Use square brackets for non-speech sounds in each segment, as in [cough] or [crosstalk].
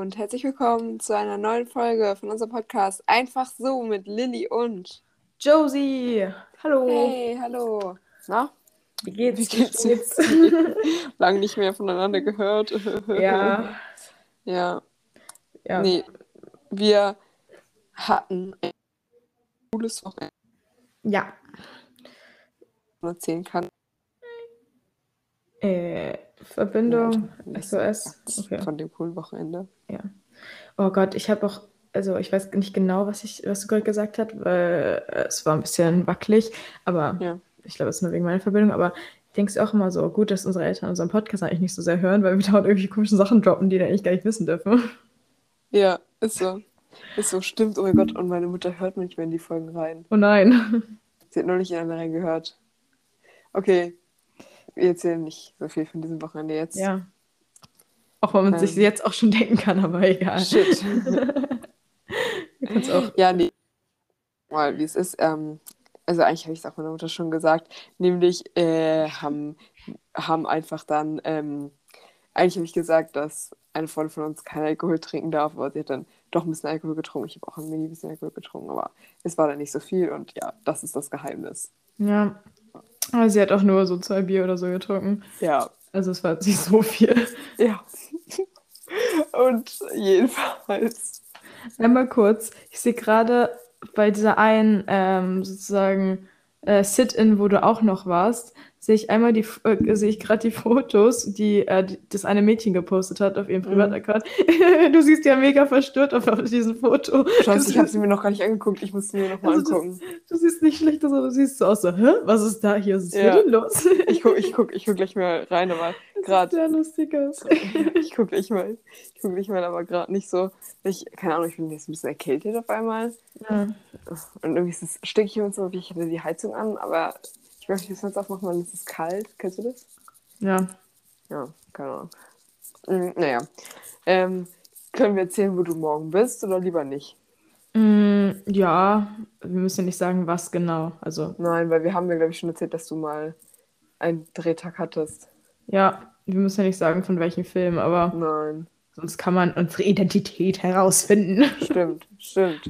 und herzlich willkommen zu einer neuen Folge von unserem Podcast Einfach so mit Lilly und Josie. Hallo. Hey, hallo. Na? Wie geht's? Wie geht's jetzt? [laughs] Lang nicht mehr voneinander gehört. ja. [laughs] Ja. ja. Nee, wir hatten ein cooles Wochenende, Ja. erzählen kann. Äh, Verbindung, Ja, SOS. Okay. Von dem coolen Wochenende. Oh Gott, ich habe auch, also ich weiß nicht genau, was ich, was du gerade gesagt hast, weil äh, es war ein bisschen wackelig, aber Ja. ich glaube, es ist nur wegen meiner Verbindung, aber ich denke es auch immer so, gut, dass unsere Eltern unseren Podcast eigentlich nicht so sehr hören, weil wir dauernd irgendwelche komischen Sachen droppen, die die eigentlich gar nicht wissen dürfen. Ja, ist so. Ist so, stimmt. Oh mein Gott, und meine Mutter hört manchmal in die Folgen rein. Oh nein. Sie hat noch nicht in eine reingehört. Okay, wir erzählen nicht so viel von diesem Wochenende jetzt. Ja. Auch wenn man sich Ähm. jetzt auch schon [laughs] denken kann, aber egal. Shit. [laughs] Auch. ja, nee. Mal, wie es ist. Ähm, also eigentlich habe ich es auch meiner Mutter schon gesagt. Nämlich äh, haben, haben einfach dann, ähm, eigentlich habe ich gesagt, dass eine Freundin von uns keinen Alkohol trinken darf, aber sie hat dann doch ein bisschen Alkohol getrunken. Ich habe auch ein mini bisschen Alkohol getrunken, aber es war dann nicht so viel und ja, das ist das Geheimnis. Ja. [laughs] Aber sie hat auch nur so zwei Bier oder so getrunken. Ja, Also es war nicht so viel. ja. [laughs] und jedenfalls. Einmal kurz, ich sehe gerade bei dieser einen ähm, sozusagen äh, Sit-in, wo du auch noch warst, sehe ich einmal die, äh, sehe ich gerade die Fotos, die, äh, die das eine Mädchen gepostet hat auf ihrem Mhm. Privataccount. [laughs] du siehst ja mega verstört auf, auf diesem Foto. Scheiße, ich habe sie mir noch gar nicht angeguckt. Ich muss sie mir noch mal Also das- angucken. Du siehst nicht schlecht aus, aber du siehst so aus, so, hä? Was ist da hier? Was ist Ja. hier denn los? Ich guck, ich guck, ich guck gleich mal rein, aber [laughs] gerade sehr lustig aus. ich guck gleich mal, ich guck gleich mal, aber gerade nicht so. Ich, keine Ahnung, ich bin jetzt ein bisschen erkältet auf einmal. Ja. Und irgendwie ist es stickig und so, wie ich hatte die Heizung an, aber ich möchte das Fenster aufmachen, weil es ist kalt. Kennst du das? ja. Ja, keine Ahnung. Mm, naja. Ähm, können wir erzählen, wo du morgen bist oder lieber nicht? Mm, ja, wir müssen ja nicht sagen, was genau. Also, Nein, weil wir haben mir, glaube ich, schon erzählt, dass du mal einen Drehtag hattest. ja, wir müssen ja nicht sagen, von welchem Film, aber Nein. sonst kann man unsere Identität herausfinden. Stimmt, stimmt.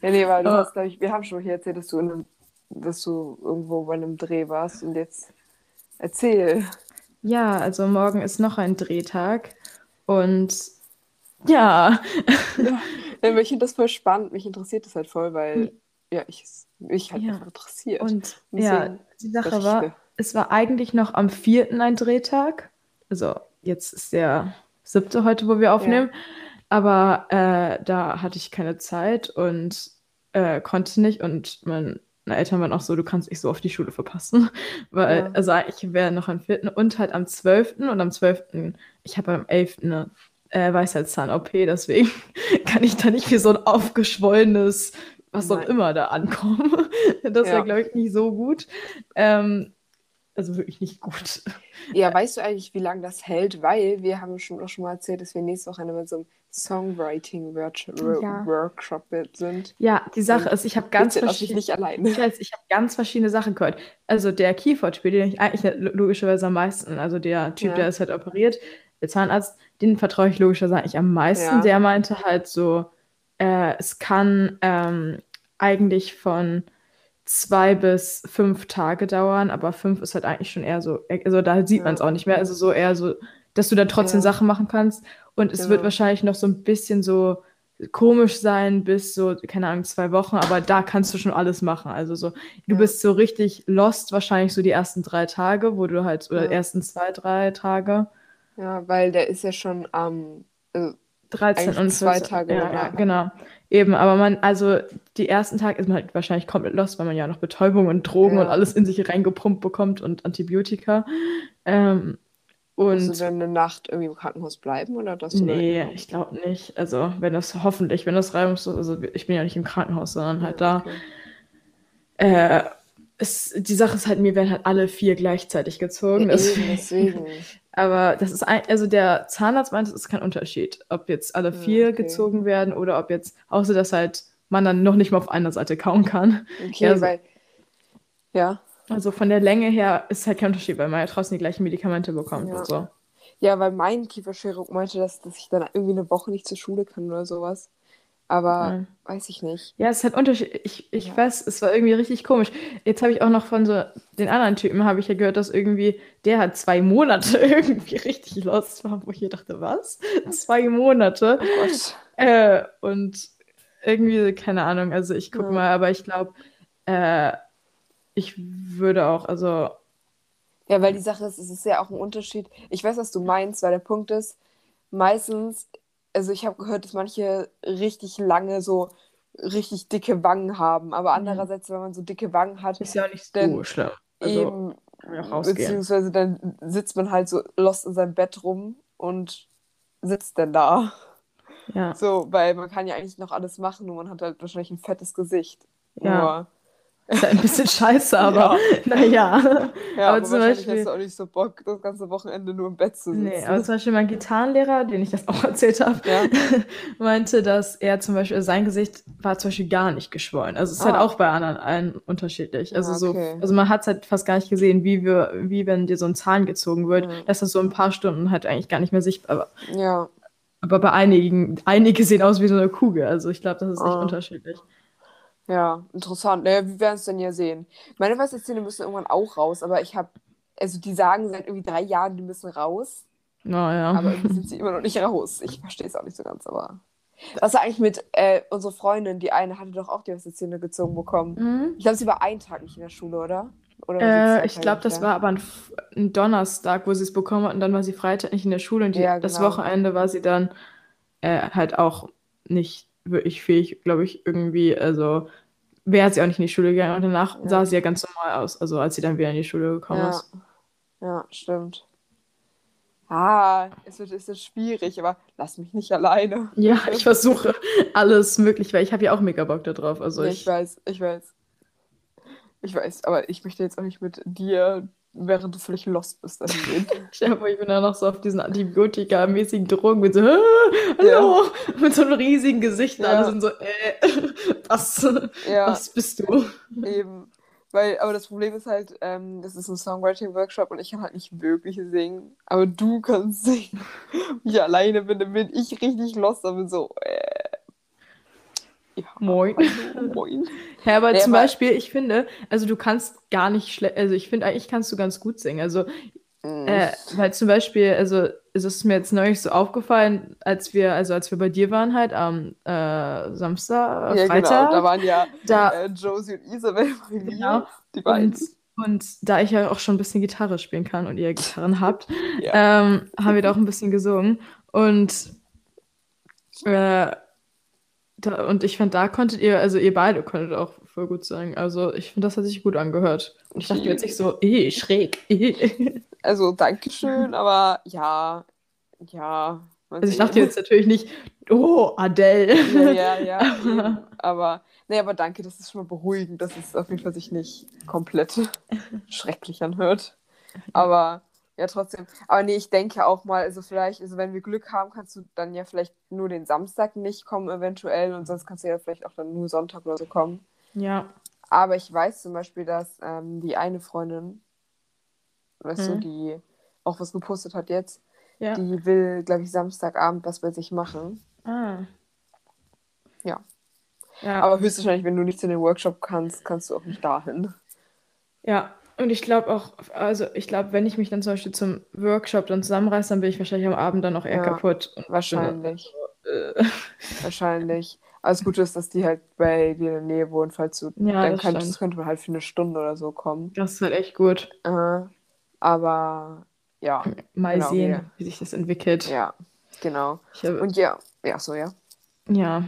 Ja, nee, weil du Aber- hast, glaube ich, wir haben schon hier erzählt, dass du, in einem, dass du irgendwo bei einem Dreh warst und jetzt erzähl. Ja, also morgen ist noch ein Drehtag und ja, Ja, ich finde das voll spannend. Mich interessiert das halt voll, weil ja, ich mich halt Ja. einfach interessiert. und Deswegen ja, die Sache war, es war eigentlich noch am vierten ein Drehtag. Also jetzt ist der siebte heute, wo wir aufnehmen. Aber äh, da hatte ich keine Zeit und äh, konnte nicht. Und meine Eltern waren auch so, du kannst nicht so auf die Schule verpassen. [laughs] Weil, Ja. also ich wäre noch am vierten und halt am zwölften und am zwölften, ich habe am elften eine äh, Weisheitszahn-OP, deswegen [laughs] kann ich da nicht wie so ein aufgeschwollenes, was auch Nein. immer da ankommen. [laughs] Das wäre, Ja. glaube ich, nicht so gut. Ähm, also wirklich nicht gut. Ja, weißt du eigentlich, wie lange das hält? Weil wir haben schon auch schon mal erzählt, dass wir nächste Woche mit so einem Songwriting-Workshop sind. Ja, die Sache Und ist, ich habe ganz verschiedene. nicht alleine. Ich weiß, ich habe ganz verschiedene Sachen gehört. Also der Keyboard-Spiel, den ich eigentlich lo- logischerweise am meisten, also der Typ, Ja. der ist halt operiert, der Zahnarzt, den vertraue ich logischerweise eigentlich am meisten. Ja. Der meinte halt so, äh, es kann ähm, eigentlich von zwei bis fünf Tage dauern, aber fünf ist halt eigentlich schon eher so, also da sieht Ja. man es auch nicht mehr, also so eher so, dass du da trotzdem Ja. Sachen machen kannst. Und es wird Genau. wahrscheinlich noch so ein bisschen so komisch sein bis so, keine Ahnung, zwei Wochen, aber da kannst du schon alles machen. Also so, du Ja. bist so richtig lost wahrscheinlich so die ersten drei Tage, wo du halt, oder ersten zwei, drei Tage, Ja, weil der ist ja schon am. also 13 Eigentlich und zwei 14. Tage Ja, ja, genau. Eben, aber man, also die ersten Tage ist man halt wahrscheinlich komplett lost, weil man ja noch Betäubung und Drogen Ja. und alles in sich reingepumpt bekommt und Antibiotika. Ähm, Musst und du dann eine Nacht irgendwie im Krankenhaus bleiben oder dass du nee, da ich glaube nicht. Also wenn das hoffentlich, wenn das reibungslos, also ich bin ja nicht im Krankenhaus, sondern halt da. Okay. Äh, es, die Sache ist halt, mir werden halt alle vier gleichzeitig gezogen. Ja, Das, eben, deswegen. [laughs] aber das ist ein, also der Zahnarzt meint, es ist kein Unterschied, ob jetzt alle Ja, vier okay. gezogen werden oder ob jetzt, außer dass halt man dann noch nicht mal auf einer Seite kauen kann. Okay, Ja, so- weil. Ja. Also von der Länge her ist halt kein Unterschied, weil man ja trotzdem die gleichen Medikamente bekommt Ja. und so. Ja, weil mein Kieferchirurg meinte, dass, dass ich dann irgendwie eine Woche nicht zur Schule kann oder sowas. Aber Ja. weiß ich nicht. Ja, es ist halt unterschiedlich. Ich, ich Ja. weiß, es war irgendwie richtig komisch. Jetzt habe ich auch noch von so den anderen Typen, habe ich ja gehört, dass irgendwie, der hat zwei Monate [laughs] irgendwie richtig lost war, wo ich hier dachte, was? Zwei Monate? Oh. Äh, und irgendwie, keine Ahnung, also ich gucke Ja. mal, aber ich glaube, äh, ich würde auch, also, Ja, weil die Sache ist, es ist ja auch ein Unterschied. Ich weiß, was du meinst, weil der Punkt ist, meistens, also ich habe gehört, dass manche richtig lange so richtig dicke Wangen haben. Aber Mhm. andererseits, wenn man so dicke Wangen hat, ist ja auch nicht so Denn schlimm. Also, eben, beziehungsweise dann sitzt man halt so lost in seinem Bett rum und sitzt dann da. Ja, So, weil man kann ja eigentlich noch alles machen, nur man hat halt wahrscheinlich ein fettes Gesicht. Ja. Nur, ist halt ein bisschen [laughs] scheiße, aber naja. ja, Aber aber, zum Beispiel- hast du auch nicht so Bock, das ganze Wochenende nur im Bett zu sitzen. Nee, aber zum Beispiel mein Gitarrenlehrer, den ich das auch [laughs] erzählt habe, Ja. [laughs] meinte, dass er zum Beispiel, sein Gesicht war zum Beispiel gar nicht geschwollen. Also es ist halt Ah. auch bei anderen allen unterschiedlich. Also Ja, so, okay. also man hat es halt fast gar nicht gesehen, wie wir, wie wenn dir so ein Zahn gezogen wird, Ja. dass das so ein paar Stunden halt eigentlich gar nicht mehr sichtbar war. ja. Aber bei einigen, einige sehen aus wie so eine Kugel. Also ich glaube, das ist echt Ah. unterschiedlich. Ja, interessant. Naja, wir werden es dann ja sehen. Meine Weisheitszähne müssen irgendwann auch raus, aber ich habe, also die sagen seit irgendwie drei Jahren, die müssen raus, Naja. aber irgendwie sind sie immer noch nicht raus. Ich verstehe es auch nicht so ganz, aber. Was war eigentlich mit äh, unserer Freundin, die eine hatte doch auch die Weisheitszähne gezogen bekommen. Mhm. Ich glaube, sie war einen Tag nicht in der Schule, oder? Äh, ich glaube, das da? war aber ein, ein Donnerstag, wo sie es bekommen hat und dann war sie Freitag nicht in der Schule und die, Ja, das genau. Wochenende war sie dann äh, halt auch nicht wirklich fähig, glaube ich, irgendwie, also wäre sie auch nicht in die Schule gegangen und danach Ja. sah sie ja ganz normal aus, also als sie dann wieder in die Schule gekommen Ja. ist. Ja, stimmt. Ah, es wird, es wird schwierig, aber lass mich nicht alleine. Ja, ich versuche alles möglich, weil ich habe ja auch mega Bock da drauf. Also Ja, ich, ich weiß, ich weiß. Ich weiß, aber ich möchte jetzt auch nicht mit dir, während du völlig lost bist. [laughs] Stell dir vor, ich bin da noch so auf diesen Antibiotika-mäßigen Drogen mit so, "Ah, hallo, [laughs] mit so einem riesigen Gesicht. und Ja. Alle sind so, äh, [laughs] was, Ja, was bist du? eben. Weil, aber das Problem ist halt, ähm, das ist ein Songwriting-Workshop und ich kann halt nicht wirklich singen. Aber du kannst singen. Ich alleine bin, dann bin ich richtig lost bin so, äh. Ja, Moin. moin. [laughs] Ja, aber Nee, zum aber- Beispiel, ich finde, also du kannst gar nicht schlecht, also ich finde eigentlich kannst du ganz gut singen. Also, Mhm. äh, weil zum Beispiel, also es ist mir jetzt neulich so aufgefallen, als wir, also als wir bei dir waren halt am äh, Samstag, ja, Freitag, genau. Da waren ja da, äh, Josie und Isabel bei mir. Genau. Die beiden. und, und da ich ja auch schon ein bisschen Gitarre spielen kann und ihr Gitarren habt, Ja. ähm, haben wir da auch ein bisschen gesungen. Und, [laughs] äh, da, und ich fand, da konntet ihr, also ihr beide konntet auch voll gut singen. Also ich finde, das hat sich gut angehört. Und ich dachte jetzt nicht so, eh, schräg. eh. Also, Dankeschön, aber ja, ja. Also ich dachte jetzt natürlich nicht, oh, Adele. Ja, ja, ja. [laughs] Aber-. Aber, nee, aber danke, das ist schon mal beruhigend, dass es auf jeden Fall sich nicht komplett [laughs] schrecklich anhört. Aber ja, trotzdem. Aber nee, ich denke auch mal, also vielleicht, also wenn wir Glück haben, kannst du dann ja vielleicht nur den Samstag nicht kommen, eventuell, und sonst kannst du ja vielleicht auch dann nur Sonntag oder so kommen. Ja, Aber ich weiß zum Beispiel, dass ähm, die eine Freundin, weißt du, Mhm. die auch was gepostet hat jetzt, ja. die will, glaube ich, Samstagabend was bei sich machen. Ah. Ja. Ja. Aber höchstwahrscheinlich, wenn du nicht zu dem Workshop kannst, kannst du auch nicht dahin. Ja, und ich glaube auch, also ich glaube, wenn ich mich dann zum Beispiel zum Workshop dann zusammenreiße, dann bin ich wahrscheinlich am Abend dann auch eher Ja, kaputt. Und Wahrscheinlich. [laughs] Äh, Wahrscheinlich. Das Gute ist, dass die halt bei dir in der Nähe wohnen, falls du. Ja, dann das könntest, stimmt. könnte man halt für eine Stunde oder so kommen. das ist halt echt gut. Äh, aber ja, Mal Genau, sehen, ja. wie sich das entwickelt. ja, genau. Hab, Und ja, ja, so, ja. ja.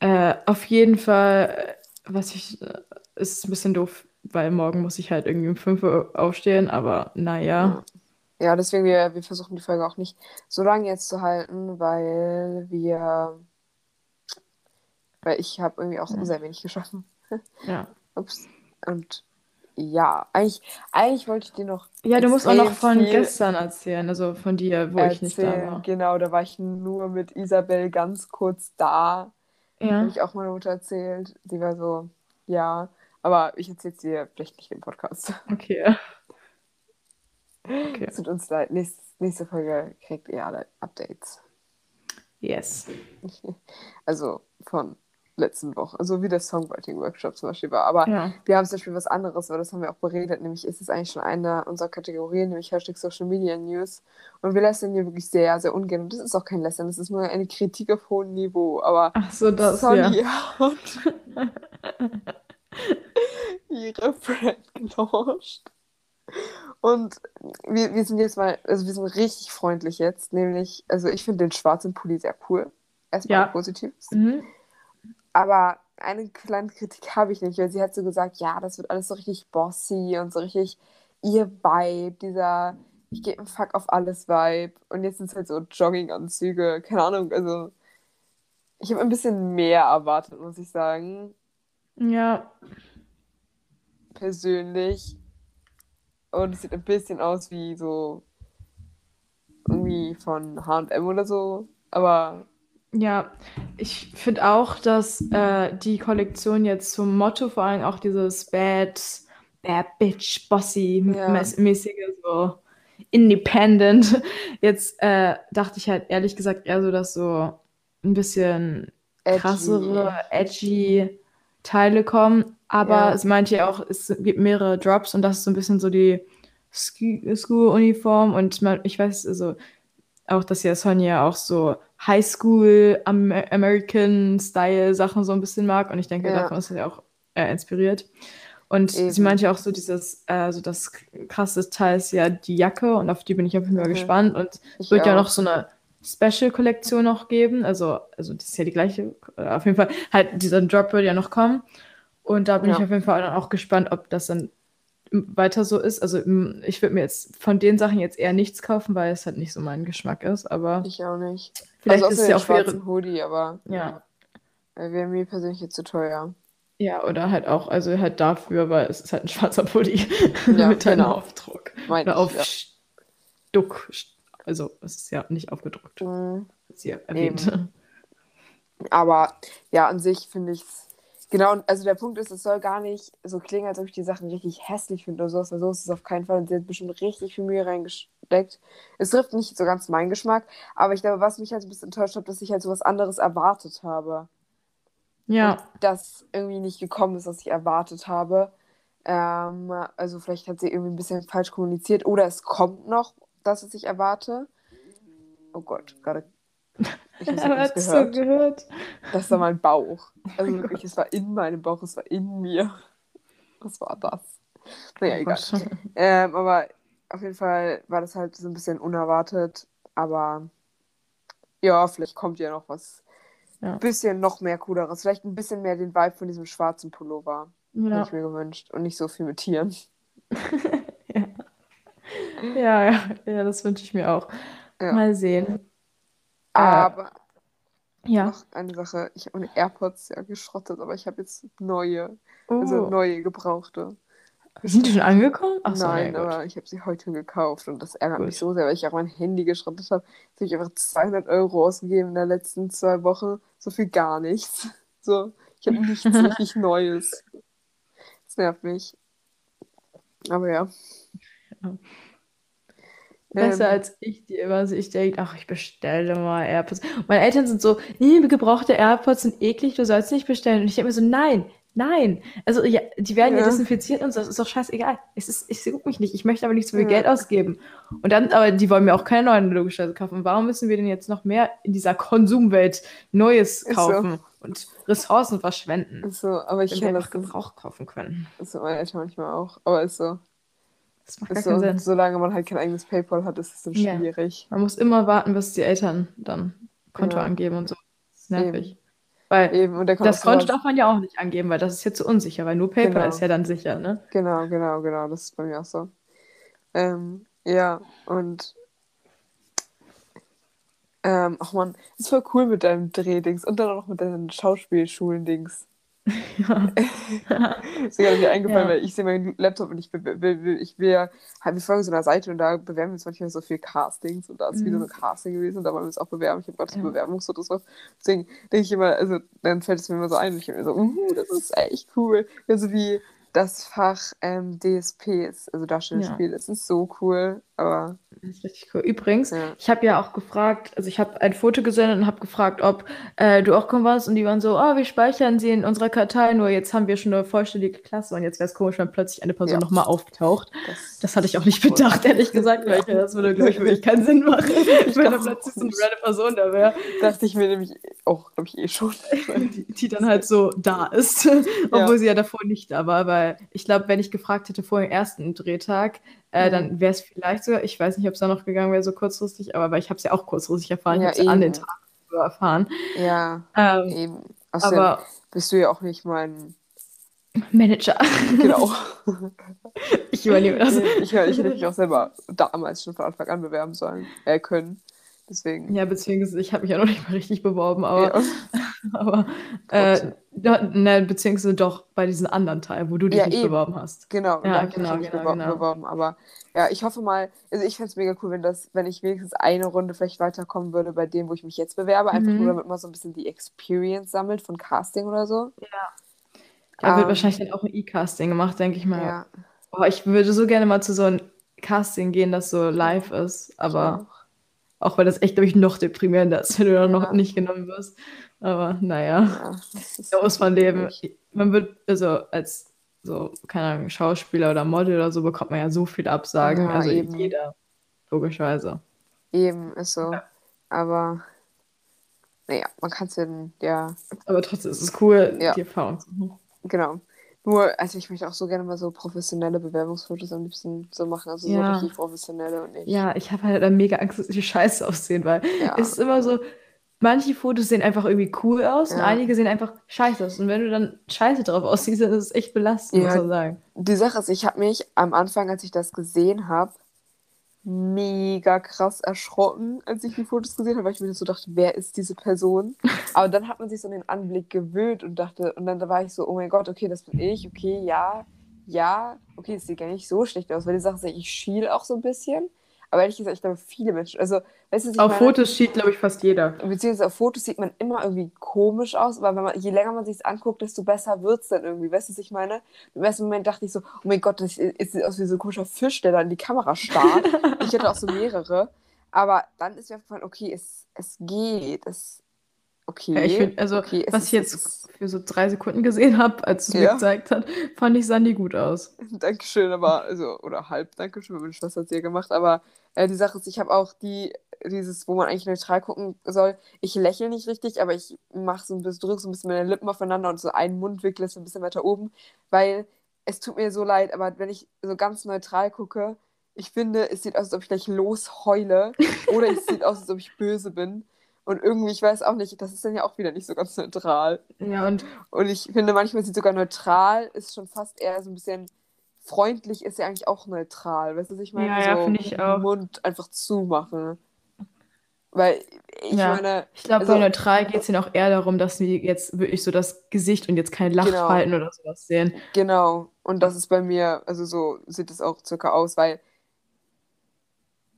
Äh, auf jeden Fall, was ich, äh, ist ein bisschen doof, weil morgen muss ich halt irgendwie um 5 Uhr aufstehen, aber naja. Ja, deswegen, wir, wir versuchen die Folge auch nicht so lange jetzt zu halten, weil wir. Weil ich habe irgendwie auch Ja. sehr wenig geschaffen. Ja. [laughs] Ups. Und ja, eigentlich, eigentlich wollte ich dir noch Ja, du musst auch noch von gestern erzählen, also von dir, wo ich nicht da erzählen. war. Genau, da war ich nur mit Isabel ganz kurz da. Habe Ja. ich auch meiner Mutter erzählt. Die war so, ja. Aber ich erzähle es dir vielleicht nicht im Podcast. Okay. [laughs] Okay. Es tut uns leid. Nächste, nächste Folge kriegt ihr alle Updates. Yes. [laughs] Also von letzten Woche, also wie der Songwriting-Workshop zum Beispiel war. Aber ja. wir haben zum Beispiel was anderes, weil das haben wir auch beredet, nämlich ist es eigentlich schon eine unserer Kategorien, nämlich Hashtag Social Media News. Und wir lästern hier wirklich sehr, sehr ungern. Und das ist auch kein Lästern, das ist nur eine Kritik auf hohem Niveau. Aber Ach so, das, Sonny ja. [laughs] [laughs] ihre Friend gelauncht. Und wir, wir sind jetzt mal, also wir sind richtig freundlich jetzt, nämlich, also ich finde den schwarzen Pulli sehr cool. Erstmal ja. Positives. Mhm. Aber eine kleine Kritik habe ich nicht, weil sie hat so gesagt, ja, das wird alles so richtig bossy und so richtig ihr Vibe, dieser ich gebe einen Fuck auf alles Vibe. Und jetzt sind es halt so Jogginganzüge, keine Ahnung, also ich habe ein bisschen mehr erwartet, muss ich sagen. Ja. Persönlich. Und es sieht ein bisschen aus wie so irgendwie von HM oder so. Aber ja, ich finde auch, dass äh, die Kollektion jetzt zum Motto vor allem auch dieses Bad, Bad Bitch, Bossy ja. mäßige, so independent. Jetzt äh, dachte ich halt ehrlich gesagt eher so, dass so ein bisschen edgy. krassere, edgy Teile kommen. Aber ja. es meint ja auch, es gibt mehrere Drops und das ist so ein bisschen so die School-Uniform und ich weiß, also auch, dass ja Sonja auch so Highschool American Style Sachen so ein bisschen mag und ich denke, ja. davon ist sie auch äh, inspiriert. Und Eben. sie meinte auch so dieses, äh, so das krasse Teil ist ja die Jacke und auf die bin ich auf jeden Fall gespannt und es wird auch. ja noch so eine Special-Kollektion noch geben, also, also das ist ja die gleiche, äh, auf jeden Fall, halt dieser Drop wird ja noch kommen und da bin ja. ich auf jeden Fall dann auch gespannt, ob das dann weiter so ist. Also ich würde mir jetzt von den Sachen jetzt eher nichts kaufen, weil es halt nicht so mein Geschmack ist, aber. Ich auch nicht. Vielleicht also ist es ja auch wäre. Hoodie, aber. Ja. Wäre mir persönlich jetzt zu teuer. Ja, oder halt auch, also halt dafür, weil es ist halt ein schwarzer Pulli ja, [laughs] mit einem genau. Aufdruck. Mein oder ich, auf ja. Stuck. Also es ist ja nicht aufgedruckt. Mhm. Hier erwähnt. Eben. [laughs] Aber ja, an sich finde ich es Genau, also der Punkt ist, es soll gar nicht so klingen, als ob ich die Sachen richtig hässlich finde oder sowas. Also so ist es auf keinen Fall. Und sie hat bestimmt richtig viel Mühe reingesteckt. Es trifft nicht so ganz meinen Geschmack, aber ich glaube, was mich halt ein bisschen enttäuscht hat, dass ich halt so was anderes erwartet habe. Ja. Und das irgendwie nicht gekommen ist, was ich erwartet habe. Ähm, also vielleicht hat sie irgendwie ein bisschen falsch kommuniziert oder es kommt noch das, was ich erwarte. Oh Gott, gerade ich habe gehört. So gehört. Das war mein Bauch. Also oh wirklich, es war in meinem Bauch, es war in mir. Was war das? Naja, oh egal. Ähm, aber auf jeden Fall war das halt so ein bisschen unerwartet. Aber ja, vielleicht kommt ja noch was. Ein ja. bisschen noch mehr cooleres. Vielleicht ein bisschen mehr den Vibe von diesem schwarzen Pullover. Ja. Hätte ich mir gewünscht. Und nicht so viel mit Tieren. [laughs] ja. ja. ja, ja, das wünsche ich mir auch. Ja. Mal sehen. Äh, aber ja. noch eine Sache, ich habe meine AirPods ja geschrottet, aber ich habe jetzt neue, also oh. also neue gebrauchte. Sind die schon angekommen? Ach so, Nein, aber ich habe sie heute gekauft und das ärgert Gut. mich so sehr, weil ich auch mein Handy geschrottet habe. Jetzt habe ich einfach 200 Euro ausgegeben in den letzten zwei Wochen. So viel gar nichts. So, ich habe nichts [laughs] richtig Neues. Das nervt mich. Aber ja. ja. Besser ähm, als ich, die immer sich denkt, ach, ich bestelle mal AirPods. Meine Eltern sind so, nee, gebrauchte AirPods sind eklig, du sollst nicht bestellen. Und ich denke mir so, nein, nein. Also ja, die werden ja. ja desinfiziert und so, das ist doch scheißegal. Es ist, ich gucke mich nicht, ich möchte aber nicht so viel ja. Geld ausgeben. Und dann, aber die wollen mir auch keine neuen logischerweise kaufen. Warum müssen wir denn jetzt noch mehr in dieser Konsumwelt Neues kaufen so. und Ressourcen verschwenden? Ist so, aber ich kann das Gebrauch kaufen können. Ist so meine Eltern manchmal auch, aber ist so. Das macht gar so, keinen Sinn. Solange man halt kein eigenes PayPal hat, ist es dann schwierig. Ja. Man muss immer warten, bis die Eltern dann Konto ja. angeben und so. Das ist nervig. Eben. Weil Eben. Das Konto darf man ja auch nicht angeben, weil das ist jetzt zu unsicher, weil nur PayPal genau. ist ja dann sicher, ne? Genau, genau, genau. Das ist bei mir auch so. Ähm, ja, und ähm, ach man, ist voll cool mit deinem Drehdings und dann auch noch mit deinen Schauspielschulen-Dings. Ja. ist mir gerade eingefallen, ja. weil ich sehe meinen Laptop und ich will, will, ich will ja, halt, wir folgen so einer Seite und da bewerben wir uns manchmal so viel Castings und da ist mhm. wieder so ein Casting gewesen und da wollen wir uns auch bewerben. Ich habe gerade so ja. Bewerbungsfotos drauf. Deswegen denke ich immer, also dann fällt es mir immer so ein und ich bin mir so, uh, das ist echt cool. Also wie das Fach ähm, DSPs, also Darstellungsspiel, das ist so cool, aber Das ist richtig cool. Übrigens, ja. ich habe ja auch gefragt, also ich habe ein Foto gesendet und habe gefragt, ob äh, du auch kommen warst und die waren so, oh, wir speichern sie in unserer Kartei, nur jetzt haben wir schon eine vollständige Klasse und jetzt wäre es komisch, wenn plötzlich eine Person Ja. nochmal auftaucht. Das, Das hatte ich auch nicht bedacht, ehrlich gesagt, weil ich, das würde, glaube ich, wirklich keinen Sinn machen, [laughs] wenn da plötzlich so eine random Person da wäre, dachte ich mir nämlich auch, glaube ich, eh schon. die, die dann halt so da ist, [laughs] obwohl sie ja davor nicht da war, weil ich glaube, wenn ich gefragt hätte vor dem ersten Drehtag, äh, Mhm. dann wäre es vielleicht sogar, ich weiß nicht, ob es da noch gegangen wäre, so kurzfristig, aber weil ich habe es ja auch kurzfristig erfahren, Ja, ich habe es an den so erfahren. Ja, Ähm, eben. Außerdem aber bist du ja auch nicht mein. Manager. Genau. [laughs] ich übernehme das. ich, ich hätte mich auch selber damals schon von Anfang an bewerben sollen, äh, können. Deswegen. Ja, beziehungsweise ich habe mich ja noch nicht mal richtig beworben, aber, Ja. [laughs] aber äh, ne, beziehungsweise doch bei diesen anderen Teil, wo du dich Ja, nicht eben. beworben hast. Genau, Ja, ich genau, mich genau, beworben, genau. beworben. Aber ja, ich hoffe mal, also ich fände es mega cool, wenn das, wenn ich wenigstens eine Runde vielleicht weiterkommen würde bei dem, wo ich mich jetzt bewerbe. Einfach Mhm. nur, damit man so ein bisschen die Experience sammelt von Casting oder so. Da wird Ähm, wahrscheinlich dann auch ein E-Casting gemacht, denke ich mal. Ja, Oh, ich würde so gerne mal zu so einem Casting gehen, das so live ist, aber auch weil das echt, glaube ich, noch deprimierender ist, wenn du dann noch Ja. nicht genommen wirst. Aber naja, da muss man leben. Man wird, also als so, keine Ahnung, Schauspieler oder Model oder so, bekommt man ja so viele Absagen. Ja, also eben. jeder, logischerweise. Eben, ist so. Ja. Aber naja, man kann es ja, Aber trotzdem ist es cool, Ja. die Erfahrung zu machen. genau. Nur, also ich möchte auch so gerne mal so professionelle Bewerbungsfotos am liebsten so machen, also Ja. so richtig professionelle und nicht. Ja, ich habe halt dann mega Angst, dass die scheiße aussehen, weil es ist immer so, manche Fotos sehen einfach irgendwie cool aus und Ja. einige sehen einfach scheiße aus. Und wenn du dann scheiße drauf aussiehst, dann ist es echt belastend, Ja. muss man sagen. Die Sache ist, ich habe mich am Anfang, als ich das gesehen habe, mega krass erschrocken, als ich die Fotos gesehen habe, weil ich mir so dachte, wer ist diese Person? [laughs] Aber dann hat man sich so an den Anblick gewöhnt und dachte, und dann war ich so, oh mein Gott, okay, das bin ich, okay, ja, ja, okay, es sieht gar nicht so schlecht aus, weil die Sache ist, ich schiel auch so ein bisschen. Aber ehrlich gesagt, ich glaube, viele Menschen, also, weißt du, Auf meine? Fotos sieht, glaube ich, fast jeder. Beziehungsweise auf Fotos sieht man immer irgendwie komisch aus, aber wenn man, je länger man sich anguckt, desto besser wird es dann irgendwie. Weißt du, was ich meine? Im ersten Moment dachte ich so, oh mein Gott, das sieht sieht aus wie so ein komischer Fisch, der da in die Kamera starrt. ich hatte auch so mehrere. Aber dann ist mir aufgefallen, okay, es, es geht. Es, okay. Ja, ich find, also, okay, was ich jetzt für so drei Sekunden gesehen habe, als es mir Ja. gezeigt hat, fand ich, sahen die gut aus. [laughs] Dankeschön, aber, also, oder halb Dankeschön, meine Schwester hat es ja gemacht, aber äh, die Sache ist, ich habe auch die, dieses, wo man eigentlich neutral gucken soll, ich lächle nicht richtig, aber ich mache so ein bisschen, drücke so ein bisschen meine Lippen aufeinander und so einen Mundwinkel ist ein bisschen weiter oben, weil es tut mir so leid, aber wenn ich so ganz neutral gucke, ich finde, es sieht aus, als ob ich gleich losheule [laughs] oder es sieht aus, als ob ich böse bin. Und irgendwie, ich weiß auch nicht, das ist dann ja auch wieder nicht so ganz neutral. Ja, und Und ich finde, manchmal sieht sogar neutral, ist schon fast eher so ein bisschen freundlich, ist ja eigentlich auch neutral. Weißt du, was ich meine? Ja, ja, so finde ich auch. Mund einfach zumachen. Weil ich Ja. meine, ich glaube, Also- bei neutral geht es ihnen auch eher darum, dass sie jetzt wirklich so das Gesicht und jetzt keine Genau. Lachfalten oder sowas sehen. genau. Und das ist bei mir, also so sieht es auch circa aus, weil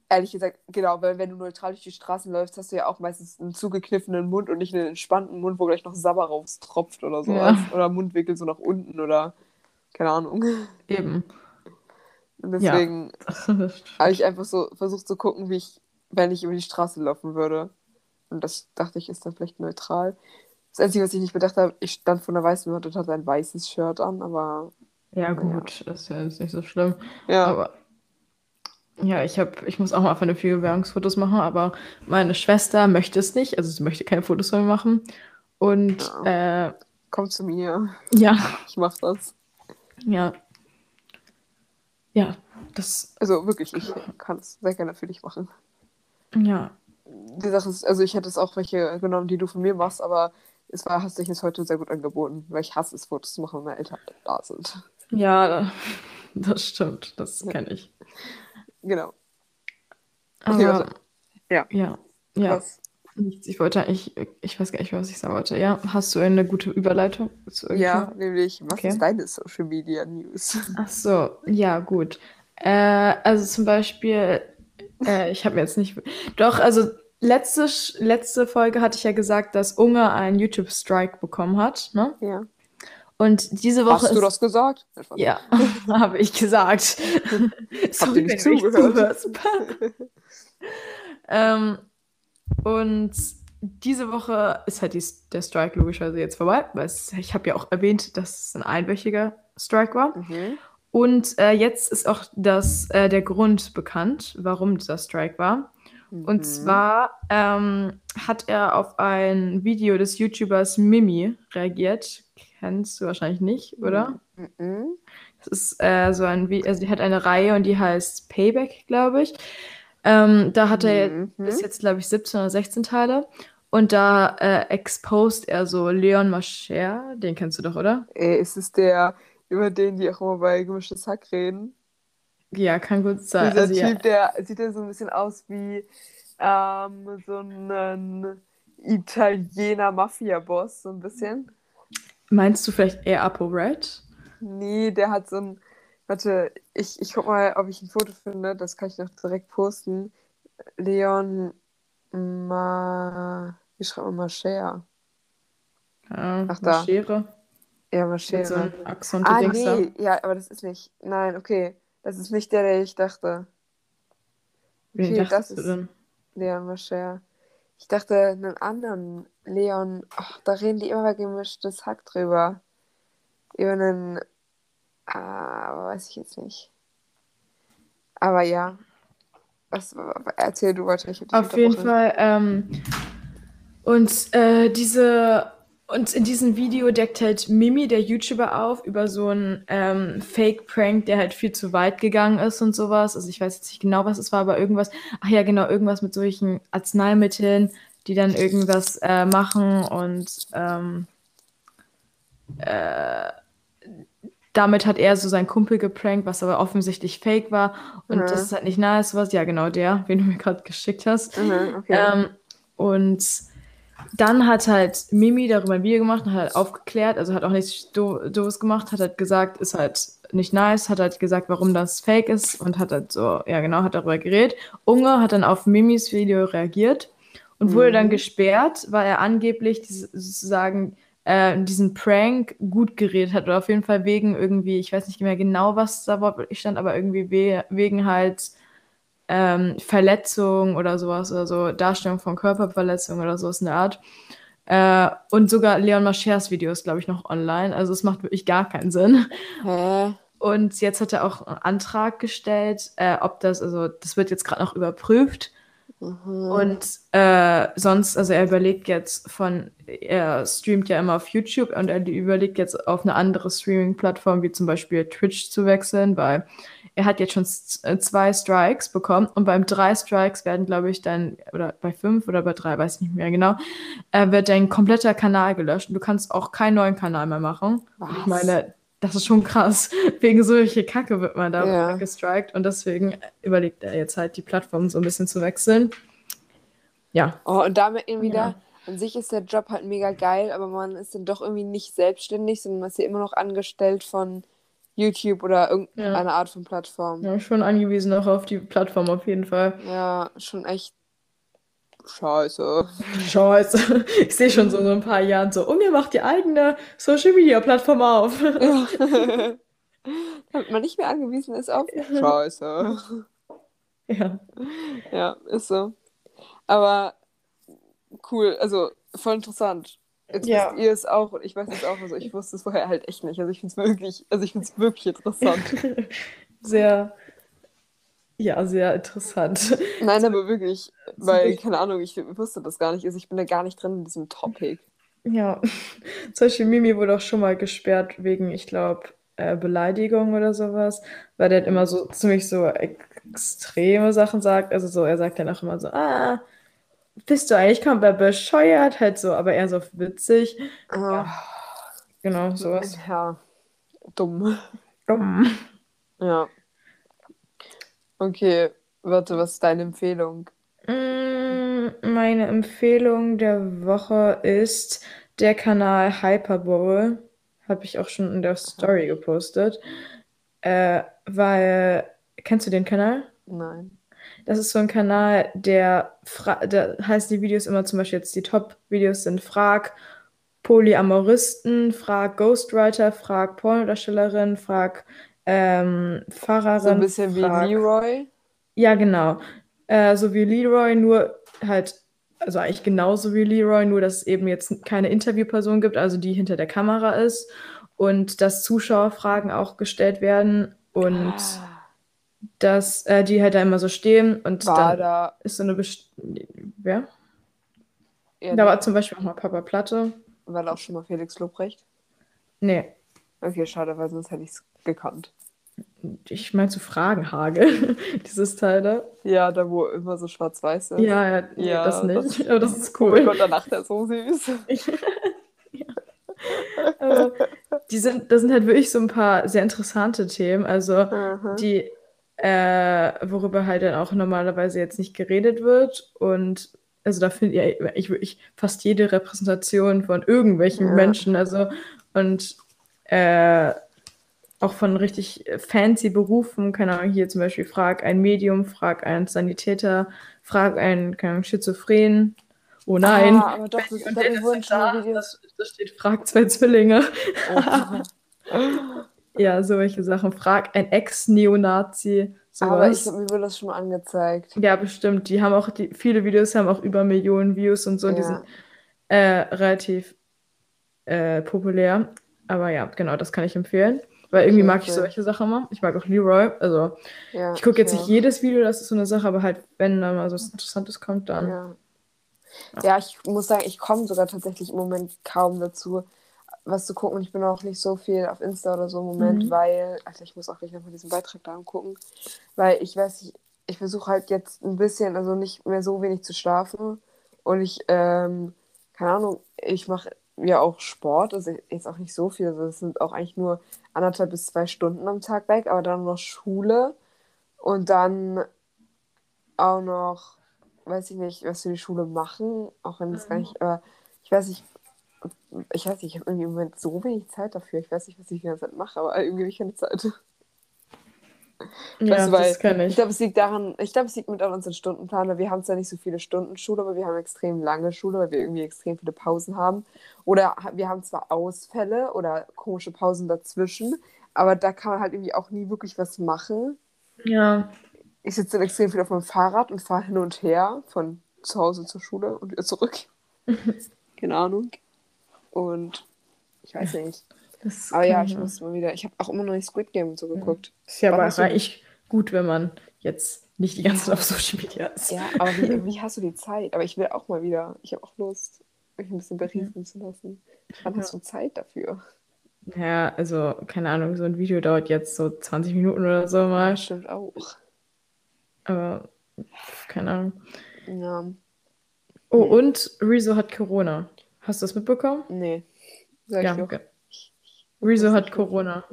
ehrlich gesagt, genau, weil wenn du neutral durch die Straßen läufst, hast du ja auch meistens einen zugekniffenen Mund und nicht einen entspannten Mund, wo gleich noch Sabber raustropft oder sowas. Ja. Oder Mundwinkel so nach unten oder keine Ahnung. Eben. Und deswegen [laughs] Das habe ich einfach so versucht zu gucken, wie ich, wenn ich über die Straße laufen würde. Und das dachte ich, ist dann vielleicht neutral. Das Einzige, was ich nicht bedacht habe, ich stand vor einer weißen Wand und hatte ein weißes Shirt an, aber Ja, gut, das ist ja jetzt nicht so schlimm. ja, Aber ja, ich habe, ich muss auch mal vernünftige Bewerbungsfotos machen, aber meine Schwester möchte es nicht, also sie möchte keine Fotos von mir machen. Und äh, komm zu mir, ja, ich mach das. ja. Ja, das, Also wirklich, ich kann es sehr gerne für dich machen. ja. Die Sache ist, also ich hätte es auch welche genommen, die du von mir machst, aber es war, hast dich jetzt heute sehr gut angeboten, weil ich hasse es, Fotos zu machen, wenn meine Eltern da sind. Ja, das stimmt, das kenne ich. Genau. Okay, Aber, warte. Ja. ja, ja, Was? nichts. Ich wollte eigentlich, ich weiß gar nicht, was ich sagen wollte. Ja, hast du eine gute Überleitung? Ja, nämlich, was Okay. ist deine Social Media News? Ach so, ja, gut. Äh, also zum Beispiel, äh, ich habe mir jetzt nicht. Doch, also letzte, letzte Folge hatte ich ja gesagt, dass Unge einen YouTube-Strike bekommen hat, ne? Ja. Und diese Woche Hast du ist, das gesagt? Ja, [laughs] habe ich gesagt. [laughs] Habt ihr nicht zugehört? [laughs] ähm, und diese Woche ist halt die, der Strike logischerweise jetzt vorbei, weil es, ich habe ja auch erwähnt, dass es ein einwöchiger Strike war. Mhm. Und äh, jetzt ist auch das, äh, der Grund bekannt, warum dieser Strike war. Und Mhm. zwar ähm, hat er auf ein Video des YouTubers Mimi reagiert. Kennst du wahrscheinlich nicht, oder? Mhm. Das ist äh, so ein, also die hat eine Reihe und die heißt Payback, glaube ich. Ähm, da hat er Mhm. bis jetzt, glaube ich, 17 oder 16 Teile. Und da äh, exposed er so Leon Mascher, den kennst du doch, oder? Ey, ist es der, über den die auch immer bei gemischtes Hack reden? Ja, kann gut sein. Dieser Also, ja. Typ, der sieht ja so ein bisschen aus wie ähm, so ein Italiener Mafia-Boss, so ein bisschen. Meinst du vielleicht eher Apo Red? Nee, der hat so ein. Warte, ich, ich guck mal, ob ich ein Foto finde, das kann ich noch direkt posten. Leon Ma. Wie schreibt man Mascher? Ja, Ach, da. Schere. Ja, Mit so einem Akzent Ah, nee, ja, aber das ist nicht. Nein, okay. Das ist nicht der, der ich dachte. Wen Okay, das dachtest du ist denn? Leon Mascher. Ich dachte, einen anderen Leon. Ach, da reden die immer bei gemischtes Hack drüber. Über einen. Ah, aber weiß ich jetzt nicht. Aber ja. Was, erzähl du weiter. Ich Auf jeden. Fall. Ähm, und äh, diese und in diesem Video deckt halt Mimi, der YouTuber, auf über so einen ähm, Fake-Prank, der halt viel zu weit gegangen ist und sowas. Also ich weiß jetzt nicht genau, was es war, aber irgendwas. Ach ja, genau, irgendwas mit solchen Arzneimitteln, die dann irgendwas äh, machen und ähm, äh, damit hat er so seinen Kumpel geprankt, was aber offensichtlich fake war. Und Mhm. das ist halt nicht nice, was. Ja, genau, der, [laughs] den du mir gerade geschickt hast. Mhm, okay. Ähm, und dann hat halt Mimi darüber ein Video gemacht und hat halt aufgeklärt, also hat auch nichts Do Doofes gemacht, hat halt gesagt, ist halt nicht nice, hat halt gesagt, warum das fake ist und hat halt so, ja genau, hat darüber geredet. Unge hat dann auf Mimis Video reagiert und wurde dann Mhm. gesperrt, weil er angeblich diese, sozusagen äh, diesen Prank gut geredet hat oder auf jeden Fall wegen irgendwie, ich weiß nicht mehr genau, was da wortwörtlich stand, aber irgendwie we wegen halt ähm, Verletzung oder sowas oder so, Darstellung von Körperverletzung oder sowas in der Art. Äh, und sogar Leon Maschers Video ist, glaube ich, noch online. Also es macht wirklich gar keinen Sinn. Hä? Und jetzt hat er auch einen Antrag gestellt, äh, ob das, also das wird jetzt gerade noch überprüft. Mhm. Und äh, sonst, also er überlegt jetzt von, er streamt ja immer auf YouTube und er überlegt jetzt auf eine andere Streaming-Plattform wie zum Beispiel Twitch zu wechseln, weil er hat jetzt schon äh, zwei Strikes bekommen und beim drei Strikes werden, glaube ich, dann, oder bei fünf oder bei drei, weiß ich nicht mehr genau, äh, wird dein kompletter Kanal gelöscht und du kannst auch keinen neuen Kanal mehr machen. Und Ich Was? meine, das ist schon krass. [laughs] Wegen solche Kacke wird man da Ja. gestrikt und deswegen überlegt er jetzt halt, die Plattform so ein bisschen zu wechseln. Ja, Oh, und damit irgendwie Ja. da, an sich ist der Job halt mega geil, aber man ist dann doch irgendwie nicht selbstständig, sondern man ist ja immer noch angestellt von YouTube oder irgendeiner Ja. Art von Plattform. ja schon angewiesen auch auf die Plattform auf jeden Fall. Ja, schon echt scheiße. Scheiße. [laughs] Ich sehe schon so in ein paar Jahren so, und ihr macht die eigene Social Media Plattform auf. [laughs] Damit man nicht mehr angewiesen ist auf Scheiße. Ja. Ja, ist so. Aber cool, also voll interessant. Jetzt Ja. wisst ihr es auch und ich weiß es auch. Also ich wusste es vorher halt echt nicht. Also ich finde es wirklich, also ich finde es wirklich interessant. [laughs] Sehr, ja, sehr interessant. Nein, aber wirklich, weil, keine Ahnung, ich wusste das gar nicht. Also ich bin da gar nicht drin in diesem Topic. Ja, [laughs] zum Beispiel Mimi wurde auch schon mal gesperrt wegen, ich glaube, äh, Beleidigung oder sowas, weil der halt immer so ziemlich so extreme Sachen sagt. Also so, er sagt dann auch immer so, ah, bist du eigentlich komplett bescheuert? Halt so, aber eher so witzig. Ja. Genau, sowas. Ja, dumm. Dumm. Ja. Okay, warte, was ist deine Empfehlung? Mm, Meine Empfehlung der Woche ist der Kanal Hyperbowl. Habe ich auch schon in der Story gepostet. Äh, weil, kennst du den Kanal? Nein. Das ist so ein Kanal, der, fra da heißen die Videos immer zum Beispiel jetzt, die Top-Videos sind Frag, Polyamoristen, frag Ghostwriter, frag Pornodarstellerin, frag ähm, Pfarrerin. So ein bisschen frag, wie Leroy. Ja, genau. Äh, so wie Leroy, nur halt, also eigentlich genauso wie Leroy, nur dass es eben jetzt keine Interviewperson gibt, also die hinter der Kamera ist und dass Zuschauerfragen auch gestellt werden und ah. dass äh, die halt da immer so stehen und war dann da ist so eine Best Wer? Ja, da war zum Beispiel auch mal Papa Platte. War da auch schon mal Felix Lobrecht? Nee. Okay, schade, weil sonst hätte ich es gekannt. Ich meine zu Fragenhage, [laughs] dieses Teil da. Ja, da wo immer so schwarz-weiß ist. Ja, ja, nee, ja, das nicht. Das, [laughs] aber das ist cool. Oh Gott, danach der so süß. [laughs] ja. Aber die sind, das sind halt wirklich so ein paar sehr interessante Themen, also mhm. die, äh, worüber halt dann auch normalerweise jetzt nicht geredet wird und also da finde ich, ich wirklich fast jede Repräsentation von irgendwelchen ja. Menschen, also und äh, auch von richtig fancy Berufen, keine Ahnung, hier zum Beispiel frag ein Medium, frag einen Sanitäter, frag einen, keine Ahnung, Schizophren. Oh nein. Ah, aber doch, das, und Wunsch, da, steht, frag zwei Zwillinge. Oh. [laughs] ja, so welche Sachen. Frag ein Ex-Neonazi. Aber ich, mir wurde das schon mal angezeigt. Ja, bestimmt. Die haben auch, die, viele Videos haben auch über Millionen Views und so. Ja. Die sind äh, relativ äh, populär. Aber ja, genau, das kann ich empfehlen. Weil irgendwie mag ich solche Sachen immer. Ich mag auch Leroy. Also, ja, ich gucke jetzt ja. nicht jedes Video, das ist so eine Sache, aber halt, wenn da mal so was Interessantes kommt, dann. Ja, ja ich muss sagen, ich komme sogar tatsächlich im Moment kaum dazu, was zu gucken. Ich bin auch nicht so viel auf Insta oder so im Moment, mhm. weil, also ich muss auch gleich nochmal diesen Beitrag da angucken, weil ich weiß nicht, ich versuche halt jetzt ein bisschen, also nicht mehr so wenig zu schlafen. Und ich, ähm, keine Ahnung, ich mache ja auch Sport, also jetzt auch nicht so viel, also es sind auch eigentlich nur anderthalb bis zwei Stunden am Tag weg, aber dann noch Schule und dann auch noch, weiß ich nicht, was für die Schule machen, auch wenn das mhm. gar nicht, aber ich weiß nicht, ich weiß nicht, ich habe irgendwie im Moment so wenig Zeit dafür. Ich weiß nicht, was ich die ganze Zeit mache, aber irgendwie habe ich keine Zeit. Ja, weißt du, das kann ich. Ich glaube, es liegt daran, ich glaube, es liegt mit an unserem Stundenplan, weil wir haben zwar nicht so viele Stunden Schule, aber wir haben extrem lange Schule, weil wir irgendwie extrem viele Pausen haben. Oder wir haben zwar Ausfälle oder komische Pausen dazwischen, aber da kann man halt irgendwie auch nie wirklich was machen. Ja. Ich sitze dann extrem viel auf meinem Fahrrad und fahre hin und her von zu Hause zur Schule und wieder zurück. [laughs] Keine Ahnung. Und ich weiß nicht. Aber ja, ich muss mal wieder. Ich habe auch immer noch nicht Squid Game so geguckt. Ist ja aber eigentlich gut, wenn man jetzt nicht die ganze Zeit auf Social Media ist. Ja, aber wie, [laughs] wie hast du die Zeit? Aber ich will auch mal wieder. Ich habe auch Lust, mich ein bisschen berieseln zu lassen. Wann ja. hast du Zeit dafür? Ja, also, keine Ahnung, so ein Video dauert jetzt so 20 Minuten oder so mal. Stimmt auch. Aber, keine Ahnung. Ja. Oh, und Rezo hat Corona. Hast du das mitbekommen? Nee. Sag ja, okay. Rezo hat Corona.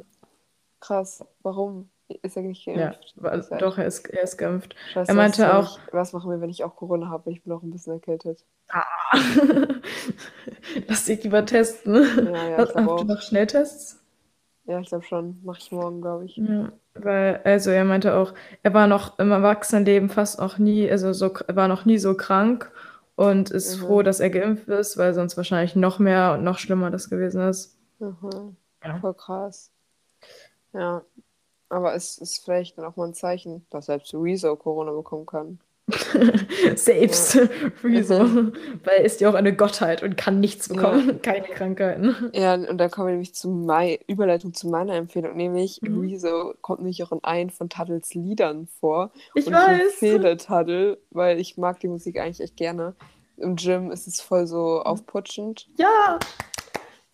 Krass. Warum? Ist er nicht geimpft? Ja, also, doch, er ist, er ist geimpft. Scheiße, er meinte auch. Ich, was machen wir, wenn ich auch Corona habe? Ich bin auch ein bisschen erkältet. Ah. [laughs] Lass dich lieber testen. Ja, ja, Hast, du noch Schnelltests? Ja, ich glaube schon. Mache ich morgen, glaube ich. Ja, weil, also er meinte auch, er war noch im Erwachsenenleben fast noch nie, also so, war noch nie so krank und ist mhm. froh, dass er geimpft ist, weil sonst wahrscheinlich noch mehr und noch schlimmer das gewesen ist. Mhm. Ja. Voll krass. Ja. Aber es ist vielleicht dann auch mal ein Zeichen, dass selbst Rezo Corona bekommen kann. [laughs] Selbst ja. Rezo. Mhm. Weil er ist ja auch eine Gottheit und kann nichts bekommen, ja. [laughs] keine Krankheiten. Ja, und dann kommen wir nämlich zu mein, Überleitung zu meiner Empfehlung, nämlich mhm. Rezo kommt nämlich auch in einen von Tuddles Liedern vor. Ich und weiß. Ich empfehle Tuddle, weil ich mag die Musik eigentlich echt gerne. Im Gym ist es voll so aufputschend. Ja!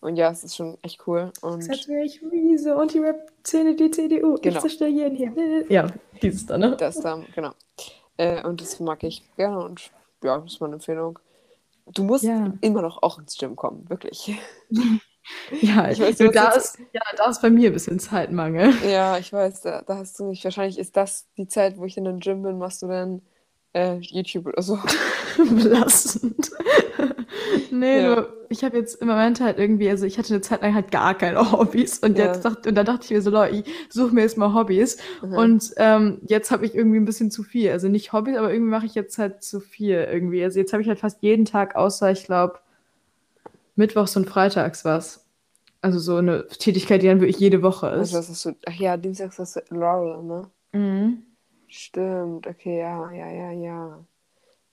Und ja, es ist schon echt cool. Und Jetzt wäre ich Rezo und die Rap-Szene, die CDU. Genau. Ich zerstöre jeden hier. Ja, dieses da, ne? Das da, genau. Äh, und das mag ich gerne und ja, das ist meine Empfehlung. Du musst ja. immer noch auch ins Gym kommen, wirklich. [laughs] ja, ich weiß, du, da, ist, ja, da ist bei mir ein bisschen Zeitmangel. Ja, ich weiß, da, da hast du nicht. Wahrscheinlich ist das die Zeit, wo ich in den Gym bin, machst du dann äh, YouTube oder so. [laughs] Belastend. Nee, ja. nur, ich habe jetzt im Moment halt irgendwie, also ich hatte eine Zeit lang halt gar keine [laughs] Hobbys und ja. jetzt dachte, und dann dachte ich mir so, Leute, ich suche mir jetzt mal Hobbys mhm. und ähm, jetzt habe ich irgendwie ein bisschen zu viel. Also nicht Hobbys, aber irgendwie mache ich jetzt halt zu viel irgendwie. Also jetzt habe ich halt fast jeden Tag, außer ich glaube mittwochs und freitags was. Also so eine Tätigkeit, die dann wirklich jede Woche Also ist. was hast du, ach ja, Dienstags hast du Laurel, ne? Mhm. Stimmt, okay, ja, ja, ja, ja.